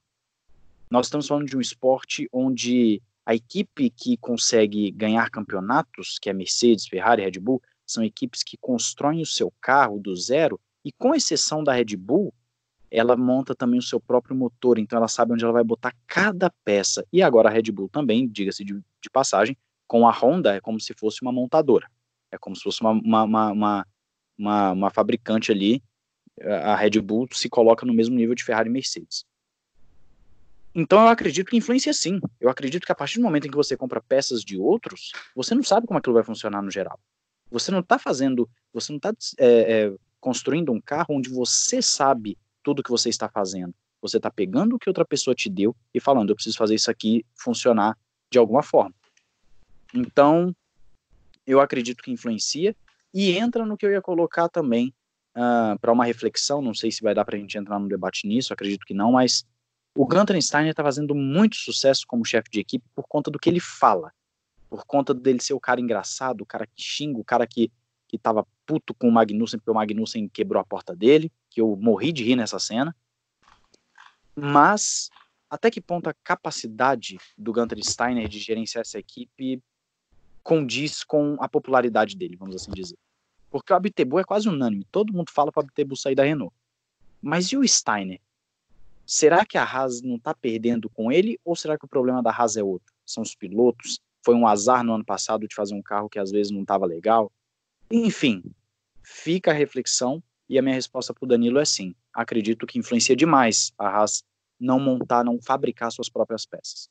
C: Nós estamos falando de um esporte onde a equipe que consegue ganhar campeonatos, que é Mercedes, Ferrari, Red Bull, são equipes que constroem o seu carro do zero e com exceção da Red Bull, ela monta também o seu próprio motor, então ela sabe onde ela vai botar cada peça. E agora a Red Bull também, diga-se de, de, passagem, com a Honda é como se fosse uma montadora. É como se fosse uma, uma, uma, uma, uma fabricante ali. A Red Bull se coloca no mesmo nível de Ferrari e Mercedes. Então eu acredito que influencia sim. Eu acredito que a partir do momento em que você compra peças de outros, você não sabe como aquilo vai funcionar no geral. Você não está fazendo, você não está é, é, construindo um carro onde você sabe tudo que você está fazendo. Você está pegando o que outra pessoa te deu e falando, eu preciso fazer isso aqui funcionar de alguma forma. Então, eu acredito que influencia e entra no que eu ia colocar também uh, para uma reflexão. Não sei se vai dar para a gente entrar no debate nisso, acredito que não, mas o Gunter Steiner está fazendo muito sucesso como chefe de equipe por conta do que ele fala, por conta dele ser o cara engraçado, o cara que xinga, o cara que que puto com o Magnussen porque o Magnussen quebrou a porta dele, que eu morri de rir nessa cena. Mas até que ponto a capacidade do Gunter Steiner de gerenciar essa equipe condiz com a popularidade dele, vamos assim dizer. Porque o Abtebu é quase unânime, todo mundo fala para o Abtebu sair da Renault. Mas e o Steiner? Será que a Haas não está perdendo com ele ou será que o problema da Haas é outro? São os pilotos? Foi um azar no ano passado de fazer um carro que às vezes não estava legal? Enfim, fica a reflexão e a minha resposta para o Danilo é sim. Acredito que influencia demais a Haas não montar, não fabricar suas próprias peças.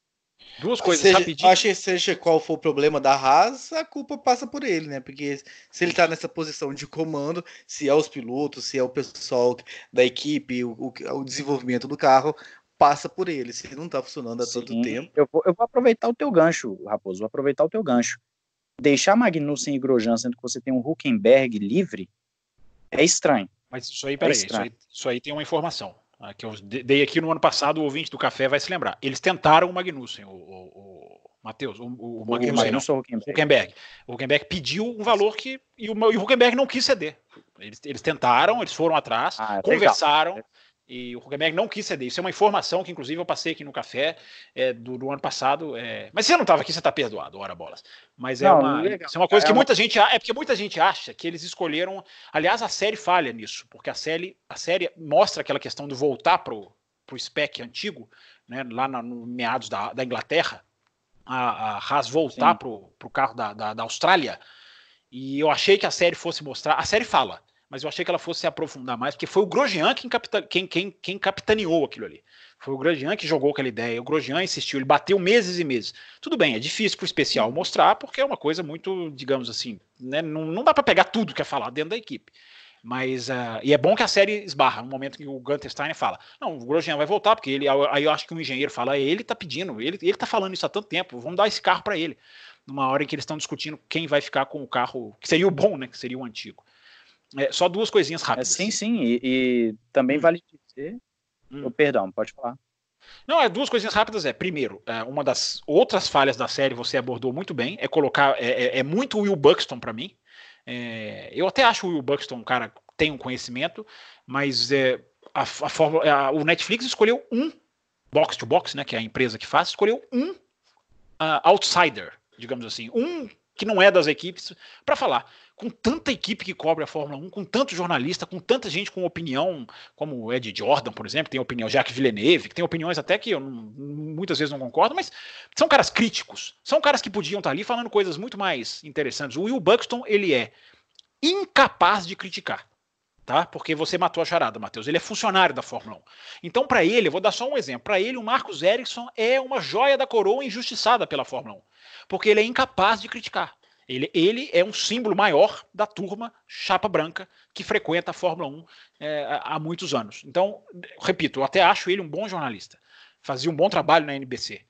A: Duas coisas seja, rapidinho. Acho que seja qual for o problema da Haas, a culpa passa por ele, né? Porque se ele está nessa posição de comando, se é os pilotos, se é o pessoal da equipe, o, o desenvolvimento do carro, passa por ele. Se não está funcionando há Sim, tanto tempo.
C: Eu vou, eu vou aproveitar o teu gancho, Raposo, vou aproveitar o teu gancho deixar Magnussen e Grosjean, sendo que você tem um Huckenberg livre, é estranho.
B: Mas isso aí, peraí, é isso, aí, isso aí tem uma informação que eu dei aqui no ano passado, o ouvinte do café vai se lembrar. Eles tentaram o Magnussen, o, o, o Matheus, o, o, o Magnussen, não, Huckenberg. Huckenberg. O Huckenberg pediu um valor que. E o, e o Huckenberg não quis ceder. Eles, eles tentaram, eles foram atrás, ah, é conversaram. Legal. E o Huckenberg não quis ceder. Isso é uma informação que, inclusive, eu passei aqui no café é, do, do, ano passado. É... Mas você não estava aqui, você está perdoado, ora bolas. Mas é, não, uma, é isso é uma coisa é que uma... muita gente. É porque muita gente acha que eles escolheram. Aliás, a série falha nisso, porque a série, a série mostra aquela questão de voltar pro, pro spec antigo, né, lá no, no meados da, da Inglaterra, a, a Haas voltar pro, pro carro da, da, da Austrália. E eu achei que a série fosse mostrar. A série fala mas eu achei que ela fosse se aprofundar mais, porque foi o Grosjean quem, quem, quem, quem capitaneou aquilo ali. Foi o Grosjean que jogou aquela ideia, o Grosjean insistiu, ele bateu meses e meses. Tudo bem, é difícil para o especial mostrar, porque é uma coisa muito, digamos assim, né, não, não dá para pegar tudo que é falado dentro da equipe. Mas, uh, e é bom que a série esbarra, no momento que o Gunter Steiner fala, não, o Grosjean vai voltar, porque ele, aí eu acho que o engenheiro fala, ele tá pedindo, ele, ele tá falando isso há tanto tempo, vamos dar esse carro para ele. Numa hora em que eles estão discutindo quem vai ficar com o carro, que seria o bom, né, que seria o antigo. É, só duas coisinhas rápidas.
C: É, sim, sim, e, e também hum. vale dizer. Hum. Oh, perdão, pode falar.
B: Não, é duas coisinhas rápidas. É, primeiro, é, uma das outras falhas da série você abordou muito bem, é colocar. É, é, é muito Will Buxton para mim. É, eu até acho o Will Buxton um cara que tem um conhecimento, mas é, a, a forma, a, o Netflix escolheu um box to box, né, que é a empresa que faz, escolheu um uh, outsider, digamos assim, um que não é das equipes, para falar com tanta equipe que cobre a Fórmula 1, com tanto jornalista, com tanta gente com opinião, como o Ed Jordan, por exemplo, tem opinião, Jacques Villeneuve, que tem opiniões até que eu não, muitas vezes não concordo, mas são caras críticos, são caras que podiam estar ali falando coisas muito mais interessantes. O Will Buxton, ele é incapaz de criticar. Tá? Porque você matou a charada, Matheus. Ele é funcionário da Fórmula 1. Então, para ele, eu vou dar só um exemplo. Para ele, o Marcos Ericsson é uma joia da coroa injustiçada pela Fórmula 1. Porque ele é incapaz de criticar. Ele, ele é um símbolo maior da turma chapa branca que frequenta a Fórmula 1 é, há muitos anos. Então, repito, eu até acho ele um bom jornalista. Fazia um bom trabalho na NBC.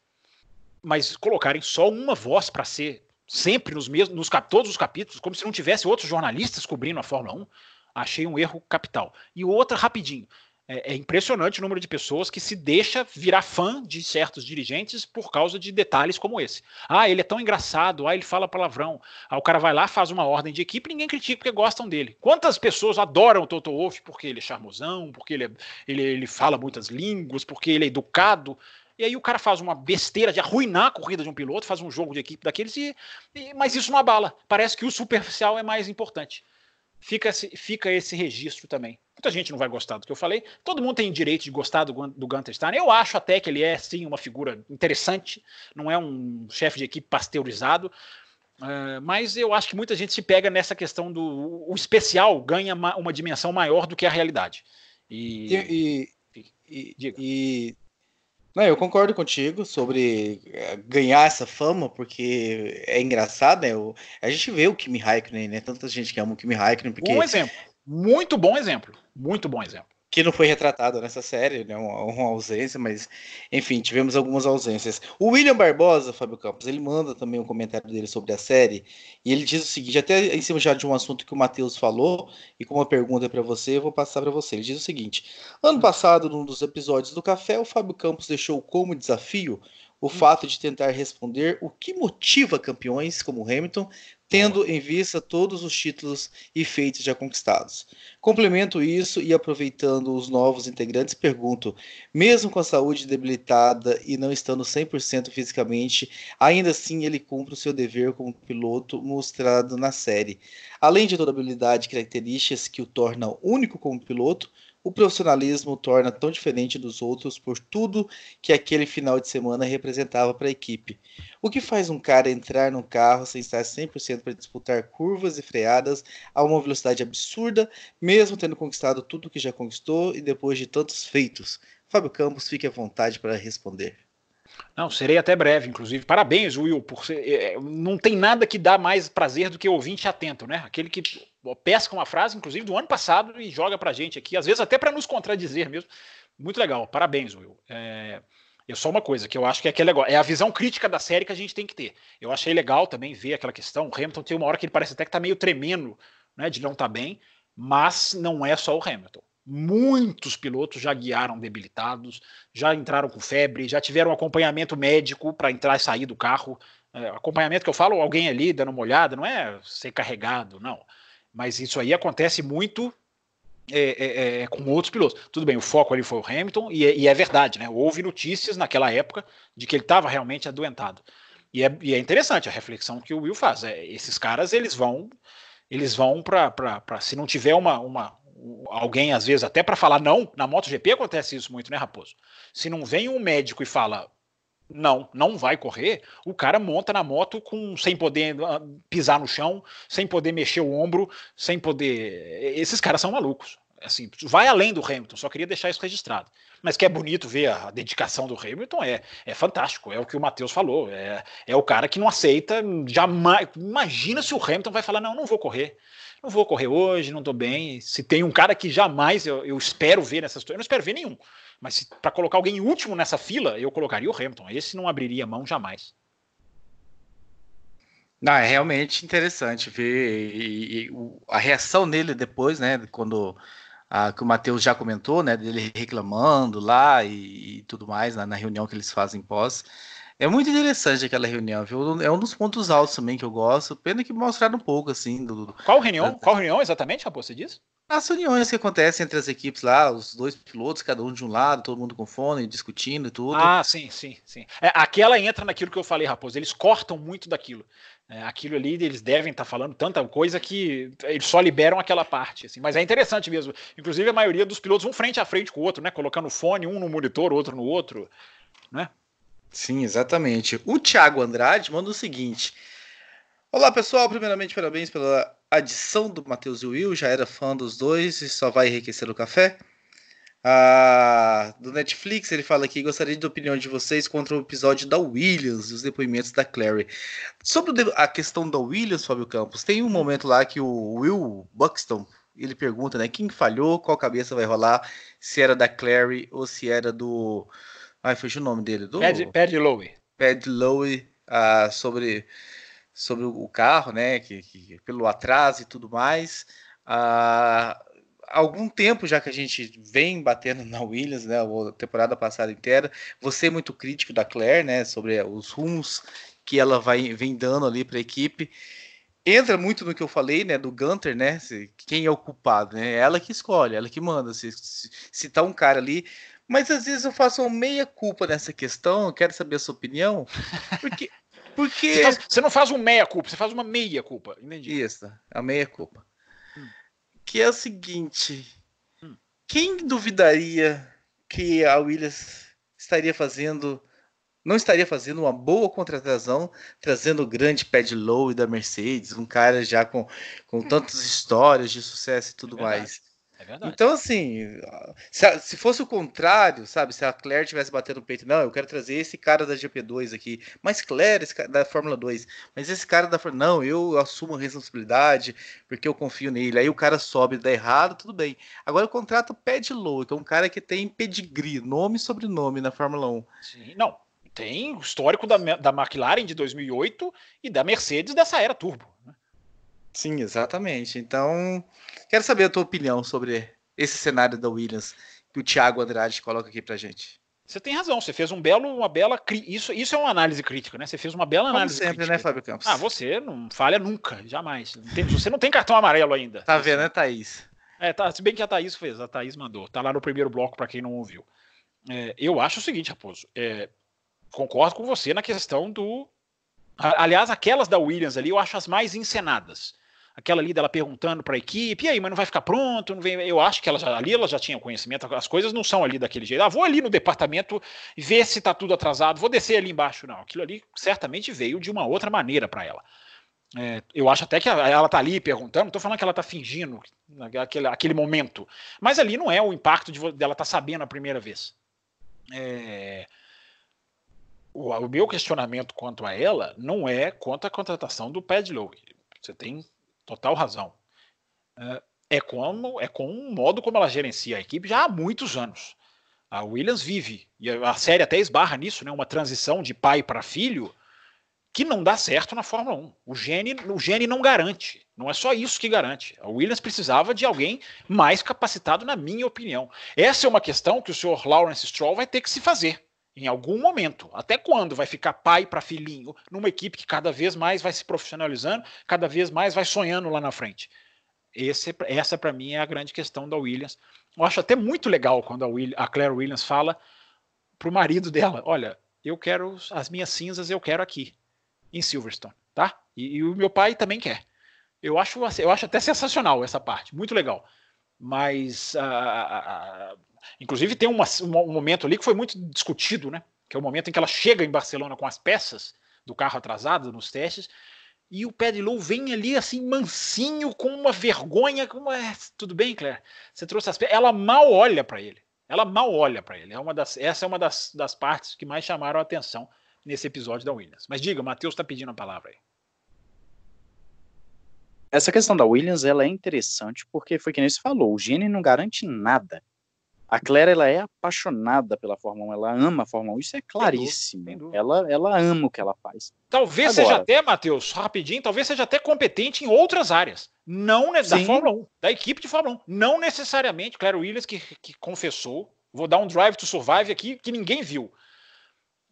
B: Mas colocarem só uma voz para ser sempre nos mesmos, nos todos os capítulos, como se não tivesse outros jornalistas cobrindo a Fórmula 1, achei um erro capital. E outra, rapidinho. É, é, impressionante o número de pessoas que se deixa virar fã de certos dirigentes por causa de detalhes como esse. Ah, ele é tão engraçado, ah, ele fala palavrão. Aí o cara vai lá, faz uma ordem de equipe ninguém critica porque gostam dele. Quantas pessoas adoram o Toto Wolff porque ele é charmosão, porque ele, é, ele, ele fala muitas línguas, porque ele é educado. E aí o cara faz uma besteira de arruinar a corrida de um piloto, faz um jogo de equipe daqueles, e, e mas isso não abala. Parece que o superficial é mais importante. Fica esse, fica esse registro também. Muita gente não vai gostar do que eu falei. Todo mundo tem direito de gostar do, do Gunter Steiner. Eu acho até que ele é, sim, uma figura interessante. Não é um chefe de equipe pasteurizado. Uh, mas eu acho que muita gente se pega nessa questão do o especial ganha uma, uma dimensão maior do que a realidade.
A: E, e, e, e não, eu concordo contigo sobre eh, ganhar essa fama, porque é engraçado, né? O, a gente vê o Kimi Raikkonen, né? Tanta gente que ama o Kimi Raikkonen. Porque...
B: Um exemplo. Muito bom exemplo. Muito bom exemplo.
A: Que não foi retratado nessa série, né? Uma, uma, ausência, mas enfim, tivemos algumas ausências. O William Barbosa, Fábio Campos, ele manda também um comentário dele sobre a série e ele diz o seguinte, até em cima já de um assunto que o Matheus falou e com uma pergunta para você, eu vou passar para você. Ele diz o seguinte: ano passado, num dos episódios do Café, o Fábio Campos deixou como desafio o fato de tentar responder o que motiva campeões como Hamilton tendo em vista todos os títulos e feitos já conquistados. Complemento isso e aproveitando os novos integrantes, pergunto: mesmo com a saúde debilitada e não estando 100% fisicamente, ainda assim ele cumpre o seu dever como piloto mostrado na série. Além de toda a habilidade e características que o tornam único como piloto, o profissionalismo torna tão diferente dos outros por tudo que aquele final de semana representava para a equipe. O que faz um cara entrar num carro sem estar 100% para disputar curvas e freadas a uma velocidade absurda, mesmo tendo conquistado tudo que já conquistou e depois de tantos feitos? Fábio Campos, fique à vontade para responder.
B: Não, serei até breve, inclusive. Parabéns, Will, por ser, é, não tem nada que dá mais prazer do que ouvinte atento, né? Aquele que pesca uma frase, inclusive, do ano passado e joga pra gente aqui, às vezes até para nos contradizer mesmo. Muito legal, parabéns, Will. É, só uma coisa que eu acho que é, que é legal, é a visão crítica da série que a gente tem que ter. Eu achei legal também ver aquela questão. O Hamilton tem uma hora que ele parece até que tá meio tremendo, né, de não estar tá bem, mas não é só o Hamilton. Muitos pilotos já guiaram debilitados, já entraram com febre, já tiveram acompanhamento médico para entrar e sair do carro. É, acompanhamento que eu falo, alguém ali dando uma olhada, não é ser carregado, não. Mas isso aí acontece muito é, é, é, com outros pilotos. Tudo bem, o foco ali foi o Hamilton, e, é, e é verdade, né? Houve notícias naquela época de que ele estava realmente adoentado. E é, e é, interessante a reflexão que o Will faz. É, esses caras, eles vão, eles vão para se não tiver uma, uma alguém às vezes até para falar não, na MotoGP acontece isso muito, né, Raposo? Se não vem um médico e fala não, não vai correr, o cara monta na moto com sem poder ah, pisar no chão, sem poder mexer o ombro, sem poder. Esses caras são malucos. Assim, vai além do Hamilton, só queria deixar isso registrado. Mas que é bonito ver a dedicação do Hamilton, é, é fantástico, é o que o Matheus falou. É, é o cara que não aceita, jamais. Imagina se o Hamilton vai falar: não, não vou correr não vou correr hoje, não estou bem. Se tem um cara que jamais eu, eu espero ver nessa situação, eu não espero ver nenhum. Mas para colocar alguém último nessa fila, eu colocaria o Hamilton. Esse não abriria mão jamais.
A: Não, é realmente interessante ver e, e, a reação nele depois, né? Quando a, que o Matheus já comentou, né? Dele reclamando lá e, e tudo mais na, reunião que eles fazem pós. É muito interessante aquela reunião, viu? É um dos pontos altos também que eu gosto. Pena que mostraram um pouco, assim. Do,
B: Qual reunião? Da... Qual reunião exatamente, Raposo, você disse?
A: As reuniões que acontecem entre as equipes lá, os dois pilotos, cada um de um lado, todo mundo com fone, discutindo e tudo.
B: Ah, sim, sim, sim. É, aquela entra naquilo que eu falei, Raposo. Eles cortam muito daquilo. É, aquilo ali, eles devem estar tá falando tanta coisa que eles só liberam aquela parte. Assim. Mas é interessante mesmo. Inclusive, a maioria dos pilotos um frente a frente com o outro, né? Colocando fone, um no monitor, outro no outro. Né?
A: Sim, exatamente. O Thiago Andrade manda o seguinte. Olá pessoal, primeiramente parabéns pela adição do Matheus e Will, já era fã dos dois e só vai enriquecer o café. Ah, do Netflix, ele fala aqui: gostaria da opinião de vocês contra o episódio da Williams e os depoimentos da Clary. Sobre a questão da Williams, Fábio Campos, tem um momento lá que o Will Buxton ele pergunta, né, quem falhou, qual cabeça vai rolar, se era da Clary ou se era do Ai, fugiu o nome dele. Do...
B: Pad, Lowe.
A: Pad Lowe, ah, sobre, sobre o carro, né? Que, que, pelo atraso e tudo mais. Ah, algum tempo já que a gente vem batendo na Williams, né? A temporada passada inteira. Você é muito crítico da Claire, né? Sobre os rumos que ela vai, vem dando ali para a equipe entra muito no que eu falei, né, do Gunter, né, quem é o culpado, né, ela que escolhe, ela que manda, se, se, se tá um cara ali, mas às vezes eu faço uma meia culpa nessa questão, eu quero saber a sua opinião. Porque. porque...
B: Você, faz, você não faz um meia culpa, você faz uma meia culpa. Entendi.
A: Isso, a meia culpa. Hum. Que é o seguinte: hum. quem duvidaria que a Williams estaria fazendo. Não estaria fazendo uma boa contratação, trazendo o grande Pad Low da Mercedes, um cara já com, com tantas histórias de sucesso e tudo é mais. É. Então, assim, se, se, fosse o contrário, sabe? Se a Claire tivesse batendo no peito, não, eu quero trazer esse cara da GP2 aqui, mas Claire, esse cara da Fórmula 2, mas esse cara da Fórmula. Não, eu assumo a responsabilidade, porque eu confio nele. Aí o cara sobe dá errado, tudo bem. Agora eu contrato o Pad Low, que é um cara que tem pedigree, nome e sobrenome na Fórmula 1.
B: Sim, não. Tem o histórico da, da McLaren de 2008 e da Mercedes dessa era turbo. Né?
A: Sim, exatamente. Então, quero saber a tua opinião sobre esse cenário da Williams que o Thiago Andrade coloca aqui pra gente.
B: Você tem razão, você fez um belo, uma bela. Isso, isso é uma análise crítica, né? Você fez uma bela análise
A: Como sempre,
B: crítica.
A: né, Fábio Campos?
B: Ah, você não falha nunca, jamais. Você não tem cartão amarelo ainda.
A: Tá vendo, né, Thaís?
B: É, tá, se bem que a Thaís fez, a Thaís mandou. Tá lá no primeiro bloco para quem não ouviu. É, eu acho o seguinte, Raposo. É, concordo com você na questão do. Aliás, aquelas da Williams ali eu acho as mais encenadas aquela ali dela perguntando para a equipe, e aí, mas não vai ficar pronto? Não vem... Eu acho que ela já, ali ela já tinha conhecimento, as coisas não são ali daquele jeito. Ah, vou ali no departamento ver se está tudo atrasado, vou descer ali embaixo. Não, aquilo ali certamente veio de uma outra maneira para ela. É, eu acho até que ela está ali perguntando, não estou falando que ela está fingindo aquele, aquele momento, mas ali não é o impacto de, dela estar tá sabendo a primeira vez. É, o, o, meu questionamento quanto a ela não é quanto à contratação do Padlow. Você tem total razão. É, é como é com o modo como ela gerencia a equipe já há muitos anos. A Williams vive, e a série até esbarra nisso, né, uma transição de pai para filho que não dá certo na Fórmula 1. O gene, o gene não garante. Não é só isso que garante. A Williams precisava de alguém mais capacitado, na minha opinião. Essa é uma questão que o senhor Lawrence Stroll vai ter que se fazer em algum momento. Até quando vai ficar pai para filhinho numa equipe que cada vez mais vai se profissionalizando, cada vez mais vai sonhando lá na frente? Esse, essa para mim é a grande questão da Williams. Eu acho até muito legal quando a, a Claire Williams fala pro marido dela: Olha, eu quero as minhas cinzas, eu quero aqui, em Silverstone, tá? E, e o meu pai também quer. Eu acho, eu acho até sensacional essa parte, muito legal. Mas, uh, inclusive, tem uma, um momento ali que foi muito discutido, né? Que é o momento em que ela chega em Barcelona com as peças do carro atrasado nos testes e o Pedro vem ali assim, mansinho, com uma vergonha. Com uma... É, tudo bem, Claire? Você trouxe as Ela mal olha para ele. Ela mal olha para ele. É uma das... Essa é uma das, das partes que mais chamaram a atenção nesse episódio da Williams. Mas diga, o Matheus está pedindo a palavra aí.
C: Essa questão da Williams ela é interessante porque foi que nem você falou, o Gene não garante nada. A Claire ela é apaixonada pela Fórmula 1, ela ama a Fórmula 1, isso é claríssimo. Ela, ela ama o que ela faz.
B: Talvez Agora, seja até, Matheus, rapidinho, talvez seja até competente em outras áreas. Não da Fórmula 1, da equipe de Fórmula 1. Não necessariamente, Claire Williams, que, que confessou, vou dar um drive to survive aqui que ninguém viu.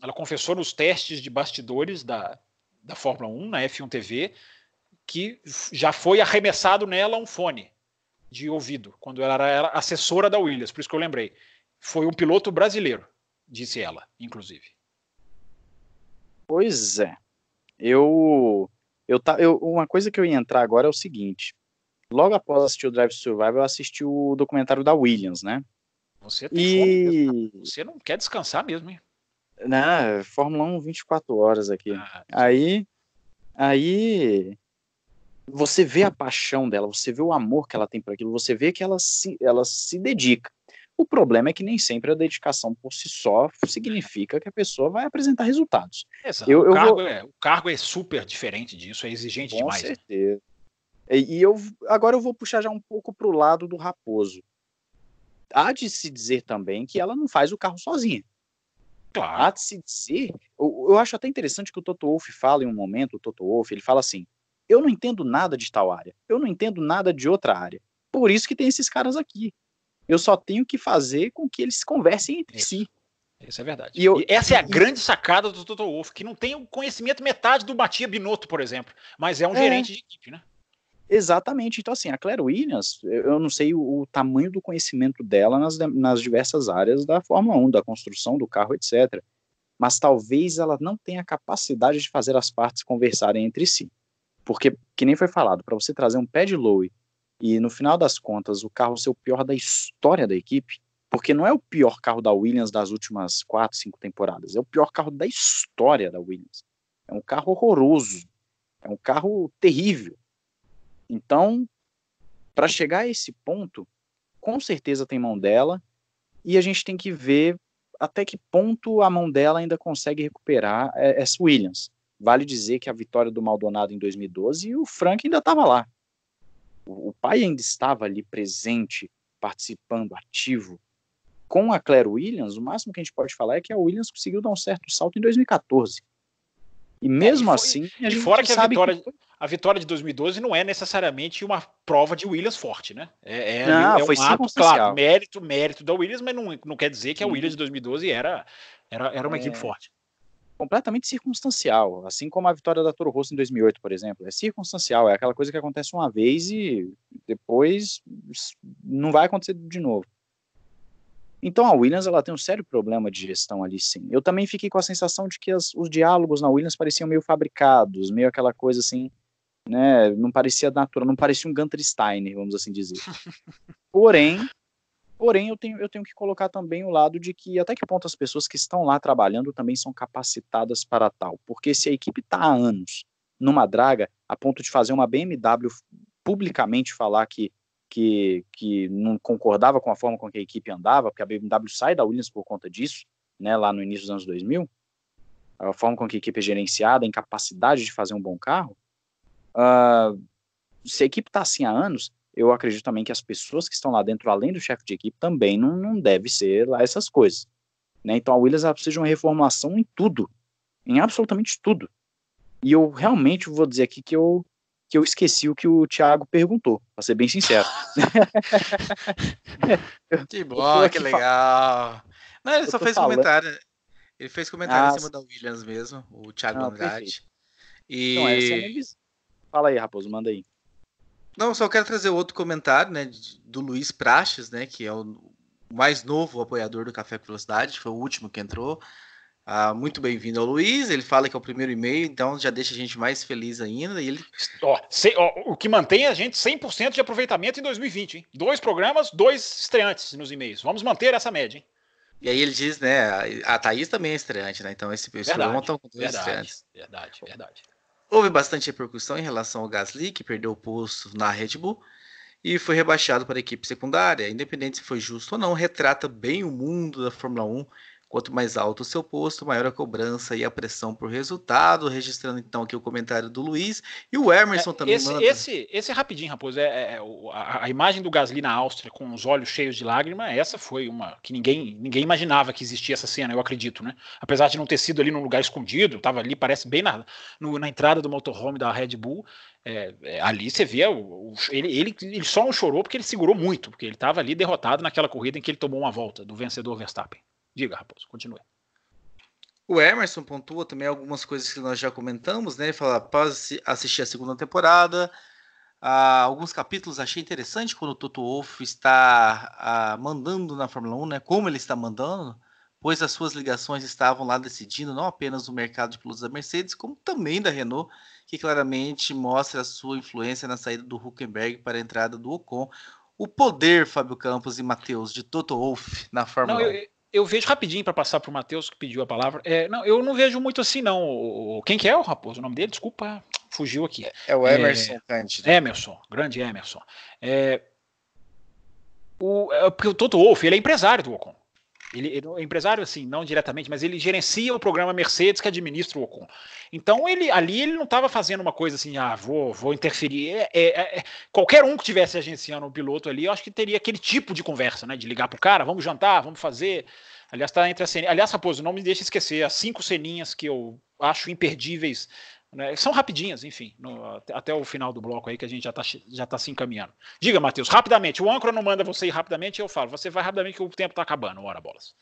B: Ela confessou nos testes de bastidores da, da Fórmula 1, na F1 TV, que já foi arremessado nela um fone de ouvido, quando ela era assessora da Williams, por isso que eu lembrei. Foi um piloto brasileiro, disse ela, inclusive.
C: Pois é. Eu, eu, tá, eu uma coisa que eu ia entrar agora é o seguinte. Logo após assistir o Drive to Survive, eu assisti o documentário da Williams, né?
B: Você tem e... Você não quer descansar mesmo, hein?
C: Não, Fórmula 1 24 horas aqui. Ah, aí, aí você vê a paixão dela, você vê o amor que ela tem por aquilo, você vê que ela se, ela se dedica. O problema é que nem sempre a dedicação por si só significa que a pessoa vai apresentar resultados.
B: Exato. Eu, o, cargo vou... é, o, cargo é, super diferente disso, é exigente
C: Com
B: demais.
C: Com certeza. Né? E, e eu, agora eu vou puxar já um pouco para o lado do Raposo. Há de se dizer também que ela não faz o carro sozinha. Claro. Há de se dizer. Eu, eu acho até interessante que o Toto Wolff fala em um momento, o Toto Wolff, ele fala assim: eu não entendo nada de tal área. Eu não entendo nada de outra área. Por isso que tem esses caras aqui. Eu só tenho que fazer com que eles conversem entre
B: isso.
C: si.
B: Isso é verdade. E, eu, e essa é a e, grande sacada do Toto Wolff, que não tem o conhecimento metade do Matia Binotto, por exemplo, mas é um é, gerente de equipe, né?
C: Exatamente. Então, assim, a Claire Williams, eu não sei o, o tamanho do conhecimento dela nas, nas diversas áreas da Fórmula 1, da construção do carro, etc. Mas talvez ela não tenha capacidade de fazer as partes conversarem entre si. Porque, que nem foi falado, para você trazer um pé de Lowe e no final das contas o carro ser o pior da história da equipe, porque não é o pior carro da Williams das últimas quatro, cinco temporadas, é o pior carro da história da Williams. É um carro horroroso, é um carro terrível. Então, para chegar a esse ponto, com certeza tem mão dela e a gente tem que ver até que ponto a mão dela ainda consegue recuperar é, essa Williams. Vale dizer que a vitória do Maldonado em 2012 o Frank ainda estava lá. O, o, pai ainda estava ali presente, participando, ativo. Com a Claire Williams, o máximo que a gente pode falar é que a Williams conseguiu dar um certo salto em 2014. E mesmo é, e foi, assim,
B: a gente fora que a vitória, que... a vitória de 2012 não é necessariamente uma prova de Williams forte, né? É, é,
C: não, é um foi ato, claro,
B: mérito, mérito da Williams, mas não, não quer dizer que a Williams de 2012 era, era, era uma é... equipe forte
C: completamente circunstancial, assim como a vitória da Toro Rosso em 2008, por exemplo. É circunstancial, é aquela coisa que acontece uma vez e depois não vai acontecer de novo. Então a Williams ela tem um sério problema de gestão ali, sim. Eu também fiquei com a sensação de que as, os diálogos na Williams pareciam meio fabricados, meio aquela coisa assim, né? Não parecia natural, não parecia um Gunter Steiner, vamos assim dizer. Porém, Porém, eu tenho, eu tenho que colocar também o lado de que até que ponto as pessoas que estão lá trabalhando também são capacitadas para tal. Porque se a equipe está há anos numa draga, a ponto de fazer uma BMW publicamente falar que, que, que não concordava com a forma com que a equipe andava, porque a BMW sai da Williams por conta disso, né, lá no início dos anos 2000, a forma com que a equipe é gerenciada, a incapacidade de fazer um bom carro, uh, se a equipe está assim há anos, eu acredito também que as pessoas que estão lá dentro, além do chefe de equipe, também não, não deve ser lá essas coisas. Né? Então a Williams precisa de uma reformulação em tudo, em absolutamente tudo. E eu realmente vou dizer aqui que eu, que eu esqueci o que o Thiago perguntou, para ser bem sincero.
A: que bom, que legal. Não, ele só fez falando... comentário. Ele fez comentário ah, em cima da Williams mesmo, o Thiago Andrade.
C: E... Então, essa é a minha visão. Fala aí, Raposo, manda aí.
A: Não, só quero trazer outro comentário, né, do Luiz Praches, né, que é o mais novo apoiador do Café com Velocidade, foi o último que entrou. Ah, muito bem-vindo ao Luiz. Ele fala que é o primeiro e-mail, então já deixa a gente mais feliz ainda. E ele...
B: Ó, se, ó, o que mantém a gente 100% de aproveitamento em 2020. Hein? Dois programas, dois estreantes nos e-mails. Vamos manter essa média. Hein?
A: E aí ele diz, né? A Thaís também é estreante, né? Então esse, esse
B: verdade,
A: programa
B: com dois verdade, estreantes. Verdade, verdade.
A: Houve bastante repercussão em relação ao Gasly, que perdeu o posto na Red Bull e foi rebaixado para a equipe secundária. Independente se foi justo ou não, retrata bem o mundo da Fórmula 1 Quanto mais alto o seu posto, maior a cobrança e a pressão por resultado. Registrando então aqui o comentário do Luiz. E o Emerson é, também
B: esse, manda. Esse, esse é rapidinho, Raposo. É, é, é a, a, imagem do Gasly na Áustria com os olhos cheios de lágrima, essa foi uma que ninguém, ninguém imaginava que existia essa cena, eu acredito, né? Apesar de não ter sido ali num lugar escondido, estava ali, parece bem na, no, na entrada do motorhome da Red Bull. É, é, ali você vê, o, o, ele, ele, ele só não chorou porque ele segurou muito, porque ele estava ali derrotado naquela corrida em que ele tomou uma volta do vencedor Verstappen. Diga, Raposo, continue.
A: O Emerson pontua também algumas coisas que nós já comentamos, né? Fala, após assistir a segunda temporada, ah, alguns capítulos achei interessante quando o Toto Wolff está ah, mandando na Fórmula 1, né? Como ele está mandando, pois as suas ligações estavam lá decidindo não apenas o mercado de pilotos da Mercedes, como também da Renault, que claramente mostra a sua influência na saída do Huckenberg para a entrada do Ocon. O poder, Fábio Campos e Matheus, de Toto Wolff na Fórmula não, 1.
B: Eu, eu vejo rapidinho para passar para o Matheus que pediu a palavra. É, não, eu não vejo muito assim, não. Quem que é o Raposo? O nome dele? Desculpa, fugiu aqui.
A: É o Emerson é, Cândido.
B: Emerson, grande Emerson. É, o, é, porque o Toto Wolff, ele é empresário do Ocon. Ele, ele, é empresário, assim, não diretamente, mas ele gerencia o programa Mercedes que administra o Ocon. Então, ele ali ele não estava fazendo uma coisa assim, ah, vou, vou interferir. É, é, é, qualquer um que tivesse agenciando o piloto ali, eu acho que teria aquele tipo de conversa, né? De ligar pro cara, vamos jantar, vamos fazer. Aliás, tá entre as ceninhas. Aliás, Raposo, não me deixe esquecer as cinco ceninhas que eu acho imperdíveis né? São rapidinhas, enfim, no, até o final do bloco aí que a gente já está já tá se encaminhando. Diga, Matheus, rapidamente. O âncora não manda você ir rapidamente, eu falo. Você vai rapidamente que o tempo está acabando, hora bolas.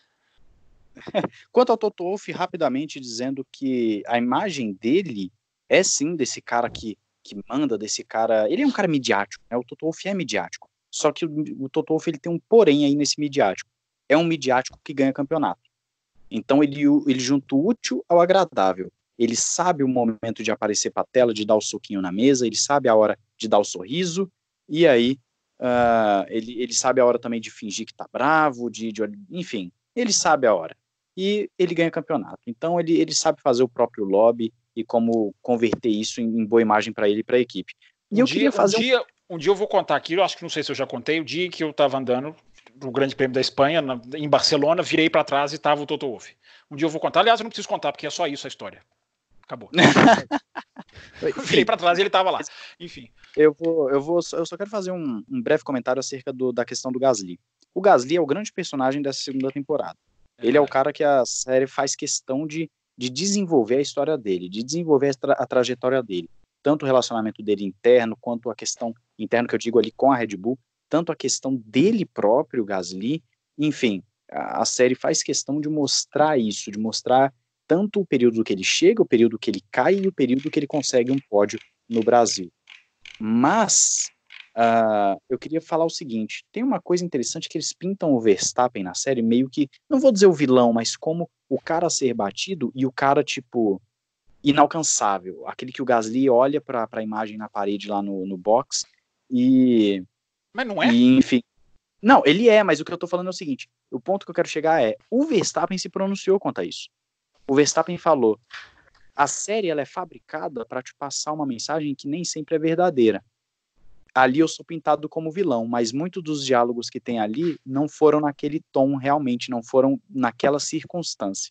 C: Quanto ao Toto Wolff, rapidamente dizendo que a imagem dele é sim desse cara que, que manda, desse cara. Ele é um cara midiático, né? O Toto Wolff é midiático. Só que o, o Toto Wolff ele tem um porém aí nesse midiático. É um midiático que ganha campeonato. Então ele, ele junta o útil ao agradável ele sabe o momento de aparecer para a tela, de dar o soquinho na mesa, ele sabe a hora de dar o sorriso, e aí uh, ele, ele sabe a hora também de fingir que tá bravo, de, de, enfim, ele sabe a hora. E ele ganha campeonato. Então ele, ele sabe fazer o próprio lobby e como converter isso em, em boa imagem para ele e para a equipe. E
B: um eu dia, queria fazer um dia, um... um dia eu vou contar aqui, eu acho que não sei se eu já contei, o dia que eu estava andando no Grande Prêmio da Espanha, na, em Barcelona, virei para trás e estava o Toto Wolff. Um dia eu vou contar, aliás, eu não preciso contar, porque é só isso a história. Acabou. Virei para trás e ele estava lá. Enfim.
C: Eu vou, eu vou, eu só quero fazer um, um breve comentário acerca do, da questão do Gasly. O Gasly é o grande personagem dessa segunda temporada. É ele é o cara que a série faz questão de, de desenvolver a história dele, de desenvolver a, tra a trajetória dele. Tanto o relacionamento dele interno, quanto a questão interna que eu digo ali com a Red Bull, tanto a questão dele próprio, Gasly, enfim, a, a série faz questão de mostrar isso, de mostrar tanto o período que ele chega, o período que ele cai e o período que ele consegue um pódio no Brasil. Mas uh, eu queria falar o seguinte: tem uma coisa interessante que eles pintam o Verstappen na série meio que, não vou dizer o vilão, mas como o cara ser batido e o cara, tipo, inalcançável. Aquele que o Gasly olha para a imagem na parede lá no, no box e.
B: Mas não é?
C: E, enfim. Não, ele é, mas o que eu tô falando é o seguinte: o ponto que eu quero chegar é: o Verstappen se pronunciou quanto a isso. O Verstappen falou: a série ela é fabricada para te passar uma mensagem que nem sempre é verdadeira. Ali eu sou pintado como vilão, mas muitos dos diálogos que tem ali não foram naquele tom realmente, não foram naquela circunstância.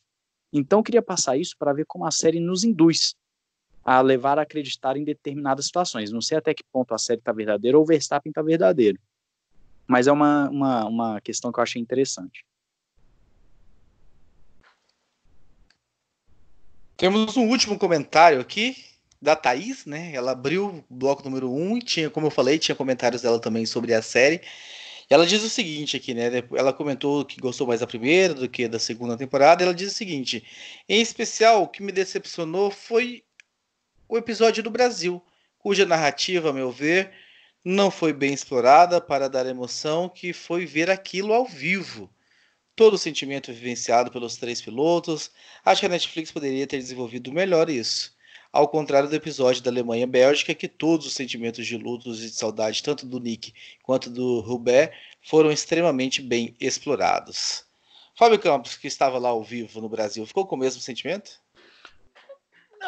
C: Então eu queria passar isso para ver como a série nos induz a levar a acreditar em determinadas situações. Não sei até que ponto a série está verdadeira ou o Verstappen está verdadeiro. Mas é uma, uma, uma questão que eu achei interessante.
A: Temos um último comentário aqui da Thaís, né? Ela abriu o bloco número 1 e tinha, como eu falei, tinha comentários dela também sobre a série. Ela diz o seguinte aqui, né? Ela comentou que gostou mais da primeira do que da segunda temporada. ela diz o seguinte: em especial, o que me decepcionou foi o episódio do Brasil, cuja narrativa, a meu ver, não foi bem explorada para dar emoção, que foi ver aquilo ao vivo. Todo o sentimento vivenciado pelos três pilotos, acho que a Netflix poderia ter desenvolvido melhor isso. Ao contrário do episódio da Alemanha-Bélgica, que todos os sentimentos de luto e de saudade, tanto do Nick quanto do Rubé, foram extremamente bem explorados. Fábio Campos, que estava lá ao vivo no Brasil, ficou com o mesmo sentimento?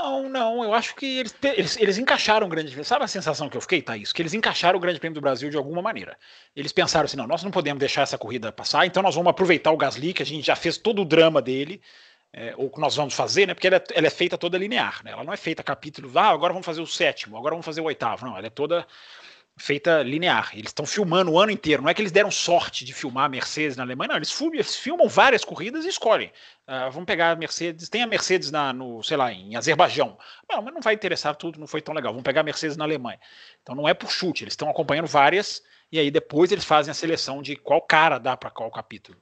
B: Não, não, eu acho que eles, eles, eles encaixaram o Grande Prêmio. Sabe a sensação que eu fiquei, Thaís? Que eles encaixaram o Grande Prêmio do Brasil de alguma maneira. Eles pensaram assim: não, nós não podemos deixar essa corrida passar, então nós vamos aproveitar o Gasly, que a gente já fez todo o drama dele, é, ou que nós vamos fazer, né? Porque ela é, ela é, feita toda linear, né? Ela não é feita capítulo, ah, agora vamos fazer o sétimo, agora vamos fazer o oitavo. Não, ela é toda feita linear. Eles estão filmando o ano inteiro. Não é que eles deram sorte de filmar a Mercedes na Alemanha, não. Eles filmam várias corridas e escolhem. Uh, vamos pegar a Mercedes. Tem a Mercedes na, no, sei lá, em Azerbaijão. Não, mas não vai interessar tudo, não foi tão legal. Vamos pegar a Mercedes na Alemanha. Então não é por chute, eles estão acompanhando várias e aí depois eles fazem a seleção de qual cara dá para qual capítulo.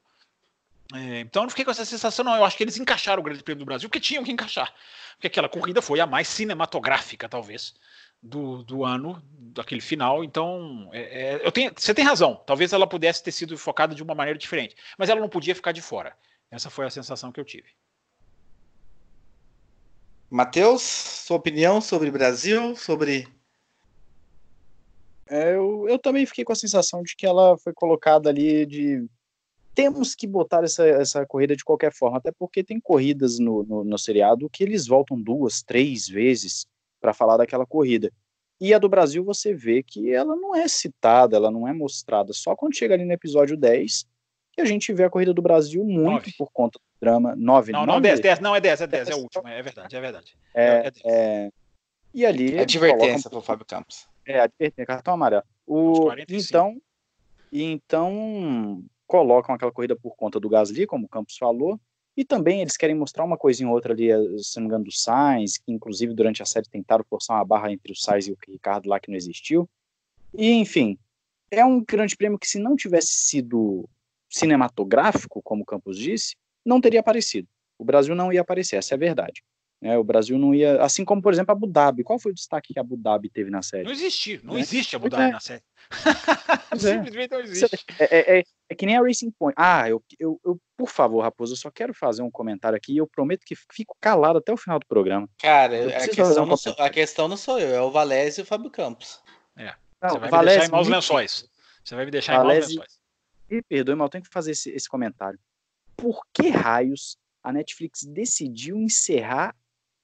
B: É, então eu não fiquei com essa sensação, não. Eu acho que eles encaixaram o Grande Prêmio do Brasil, porque tinham que encaixar. Porque aquela corrida foi a mais cinematográfica, talvez, do, do ano, daquele final. Então, é, é, eu tenho, você tem razão. Talvez ela pudesse ter sido focada de uma maneira diferente, mas ela não podia ficar de fora. Essa foi a sensação que eu tive.
A: Matheus, sua opinião sobre Brasil, sobre.
C: É, eu, eu também fiquei com a sensação de que ela foi colocada ali de temos que botar essa, essa corrida de qualquer forma, até porque tem corridas no, no, no seriado que eles voltam duas, três vezes para falar daquela corrida. E a do Brasil você vê que ela não é citada, ela não é mostrada. Só quando chega ali no episódio 10 que a gente vê a corrida do Brasil muito nove. por conta do drama. 9,
B: não, não, 10, 10, não é 10, é 10, é a última, é verdade, é verdade.
C: É, é, é e ali.
A: É advertência para o Fábio Campos.
C: É, advertência, cartão amarelo. O, então, então, colocam aquela corrida por conta do Gasly, como o Campos falou, e também eles querem mostrar uma coisinha ou outra ali, eh, se não me engano, do Sainz, que inclusive durante a série tentaram forçar uma barra entre o Sainz e o Ricardo lá que não existiu. E, enfim, é um grande prêmio que se não tivesse sido cinematográfico, como o Campos disse, não teria aparecido. O Brasil não ia aparecer, essa é a verdade. É, o Brasil não ia. Assim como, por exemplo, Abu Dhabi. Qual foi o destaque que Abu Dhabi teve na série?
B: Não existe, não é? existe Abu Dhabi é. na série.
C: É. Simplesmente não existe. É, é, que nem a Racing Point. Ah, eu, eu, eu, por favor, Raposo, eu só quero fazer um comentário aqui e eu prometo que fico calado até o final do programa.
A: Cara, a questão, um não sou, a questão, não sou, eu, é o Valésio e o Fábio Campos.
B: É. Não, Você vai me deixar em maus lençóis. Você vai me deixar Valésio, em maus lençóis.
C: Me perdoe, mas eu tenho que fazer esse, esse comentário. Por que raios a Netflix decidiu encerrar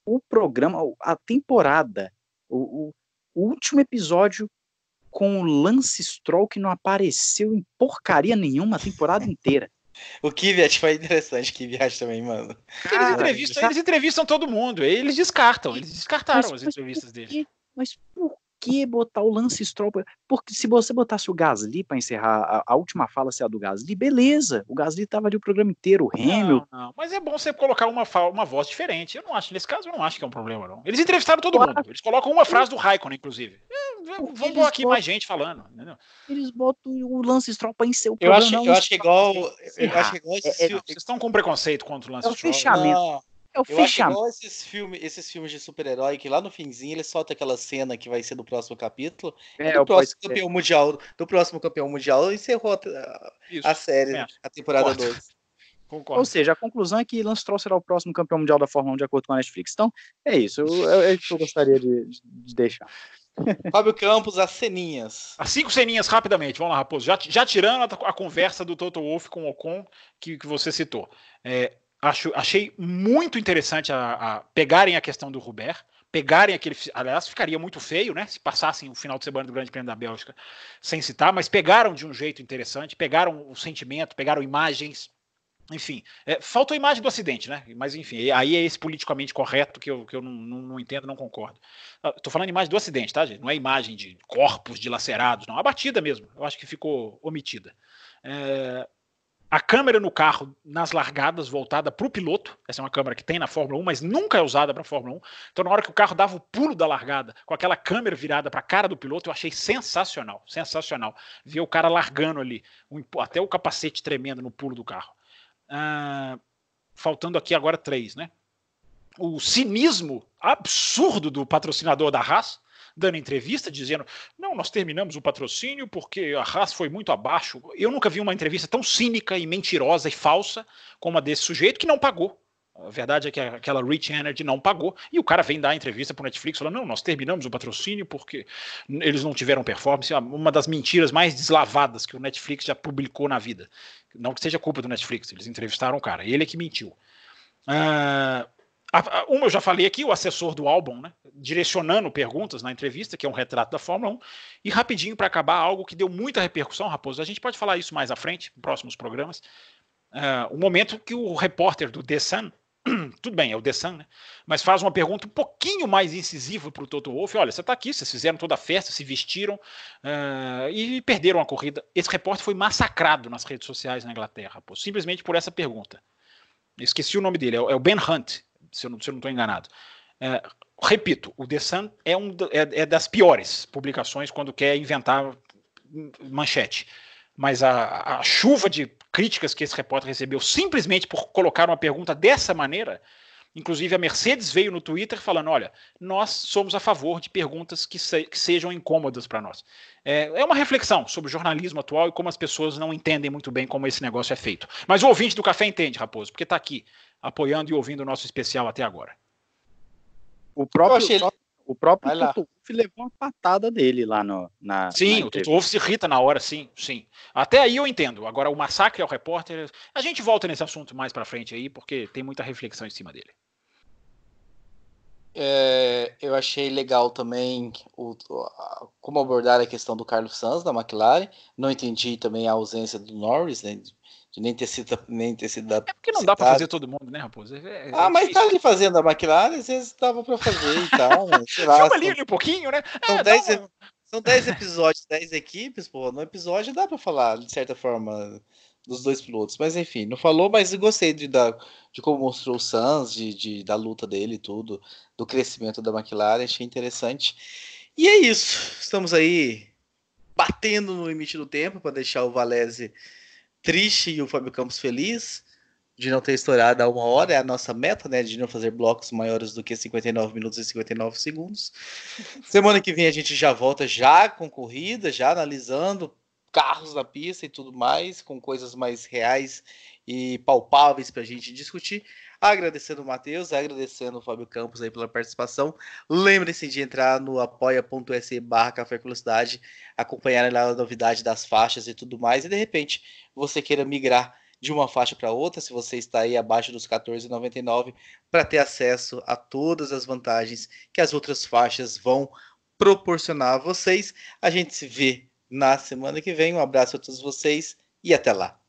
C: o programa, a temporada, o, o, o último episódio com o Lance Stroll que não apareceu em porcaria nenhuma a temporada inteira.
A: O Kvyat foi interessante, o Kvyat também, mano.
B: Eles entrevistam, eles entrevistam todo mundo, eles descartam, eles descartaram mas, as entrevistas dele.
C: Mas por que botar o Lance Stroll? Porque se você botasse o Gasly para encerrar a, a, última fala ser a do Gasly, beleza. O Gasly tava ali o programa inteiro, o Hamilton.
B: Não, não. Mas é bom você colocar uma, uma voz diferente. Eu não acho, nesse caso, eu não acho que é um problema, não. Eles entrevistaram todo claro. mundo. Eles colocam uma frase do Raikkonen, inclusive. É, vamos pôr aqui botam, mais gente falando. Entendeu?
C: Eles botam o Lance Stroll para encerrar o
A: programa. Eu acho, eu acho que igual. Eu acho que igual
B: é, é, Vocês estão com preconceito contra o Lance
C: é
B: Stroll.
C: Fechamento. Não.
A: É o eu. Acho esses filmes, esses filmes de super-herói que lá no finzinho ele solta aquela cena que vai ser do próximo capítulo. É, do próximo campeão mundial, do próximo campeão mundial encerrou a, a série, é. a temporada 2.
C: Concordo. Ou seja, a conclusão é que Lance Stroll será o próximo campeão mundial da Fórmula 1 de acordo com a Netflix. Então, é isso. É isso que eu gostaria de, de deixar.
A: Fábio Campos, as ceninhas.
B: As cinco ceninhas, rapidamente. Vamos lá, Raposo. Já, já tirando a, a conversa do Toto Wolff com o Ocon, que, que você citou. É, Acho, achei muito interessante a, a, pegarem a questão do Ruber, pegarem aquele. Aliás, ficaria muito feio, né? Se passassem o final de semana do Grande Prêmio da Bélgica sem citar, mas pegaram de um jeito interessante, pegaram o sentimento, pegaram imagens. Enfim, é, faltou a imagem do acidente, né? Mas enfim, aí é esse politicamente correto que eu, que eu não, não, não entendo, não concordo. Estou falando imagem do acidente, tá, gente? Não é imagem de corpos dilacerados, não. A batida mesmo, eu acho que ficou omitida. É, a câmera no carro, nas largadas, voltada para o piloto. Essa é uma câmera que tem na Fórmula 1, mas nunca é usada para a Fórmula 1. Então, na hora que o carro dava o pulo da largada, com aquela câmera virada para a cara do piloto, eu achei sensacional. Sensacional. Ver o cara largando ali, até o capacete tremendo no pulo do carro. Ah, faltando aqui agora três, né? O cinismo absurdo do patrocinador da Haas dando entrevista dizendo: não, nós terminamos o patrocínio porque a Haas foi muito abaixo. Eu nunca vi uma entrevista tão cínica e mentirosa e falsa como a desse sujeito que não pagou. A verdade é que aquela Rich Energy não pagou e o cara vem dar entrevista para o Netflix falando: não, nós terminamos o patrocínio porque eles não tiveram performance. É uma das mentiras mais deslavadas que o Netflix já publicou na vida. Não que seja culpa do Netflix, eles entrevistaram o cara, ele é que mentiu. Uh, uma eu já falei aqui, o assessor do álbum, né, direcionando perguntas na entrevista, que é um retrato da Fórmula 1. E rapidinho para acabar, algo que deu muita repercussão, Raposo. A gente pode falar isso mais à frente, em próximos programas. Uh, o momento que o repórter do The Sun, tudo bem, é o The Sun, né? Mas faz uma pergunta um pouquinho mais incisiva para o Toto Wolff. Olha, você está aqui, vocês fizeram toda a festa, se vestiram uh, e perderam a corrida. Esse repórter foi massacrado nas redes sociais na Inglaterra, pô, simplesmente por essa pergunta. Esqueci o nome dele, é o Ben Hunt, se eu não estou enganado. É, repito, o The Sun é, um, é, é, das piores publicações quando quer inventar manchete. Mas a, a chuva de críticas que esse repórter recebeu simplesmente por colocar uma pergunta dessa maneira Inclusive, a Mercedes veio no Twitter falando: olha, nós somos a favor de perguntas que, se, que sejam incômodas para nós. É, é, uma reflexão sobre o jornalismo atual e como as pessoas não entendem muito bem como esse negócio é feito. Mas o ouvinte do café entende, Raposo, porque está aqui apoiando e ouvindo o nosso especial até agora.
C: O próprio, ele... o próprio Toto Wolff levou uma patada dele lá no, na.
B: Sim,
C: na
B: o Toto Wolff se irrita na hora, sim, sim. Até aí eu entendo. Agora, o massacre ao repórter. A gente volta nesse assunto mais para frente aí, porque tem muita reflexão em cima dele.
A: É, eu achei legal também o, como abordar a questão do Carlos Sanz da McLaren. Não entendi também a ausência do Norris, né, de nem ter sido nem ter sido
B: É porque não citado. dá para fazer todo mundo, né, Raposo?
A: É, é ah, mas tá ali fazendo a McLaren, às vezes dava para fazer e tal. Né, sei lá,
B: ali, ali um pouquinho, né?
A: São 10 é, são 10 episódios, 10 equipes, pô. No episódio dá para falar, de certa forma, dos dois pilotos. Mas enfim, não falou, mas gostei de, da, de como mostrou o Sans, de, de, da luta dele e tudo, do crescimento da McLaren, achei interessante. E é isso, estamos aí batendo no limite do tempo para deixar o Valese triste e o Fábio Campos feliz de não ter estourado a uma hora, é a nossa meta, né? De não fazer blocos maiores do que 59 minutos e 59 segundos. Semana que vem a gente já volta já com corrida, já analisando carros na pista e tudo mais, com coisas mais reais e palpáveis para a gente discutir. Agradecendo o Matheus, agradecendo o Fábio Campos aí pela participação. Lembre-se de entrar no apoia.se barra Café Velocidade, acompanhar lá a novidade das faixas e tudo mais, e de repente você queira migrar de uma faixa para outra, se você está aí abaixo dos 14,99, para ter acesso a todas as vantagens que as outras faixas vão proporcionar a vocês. A gente se vê na semana que vem. Um abraço a todos vocês e até lá.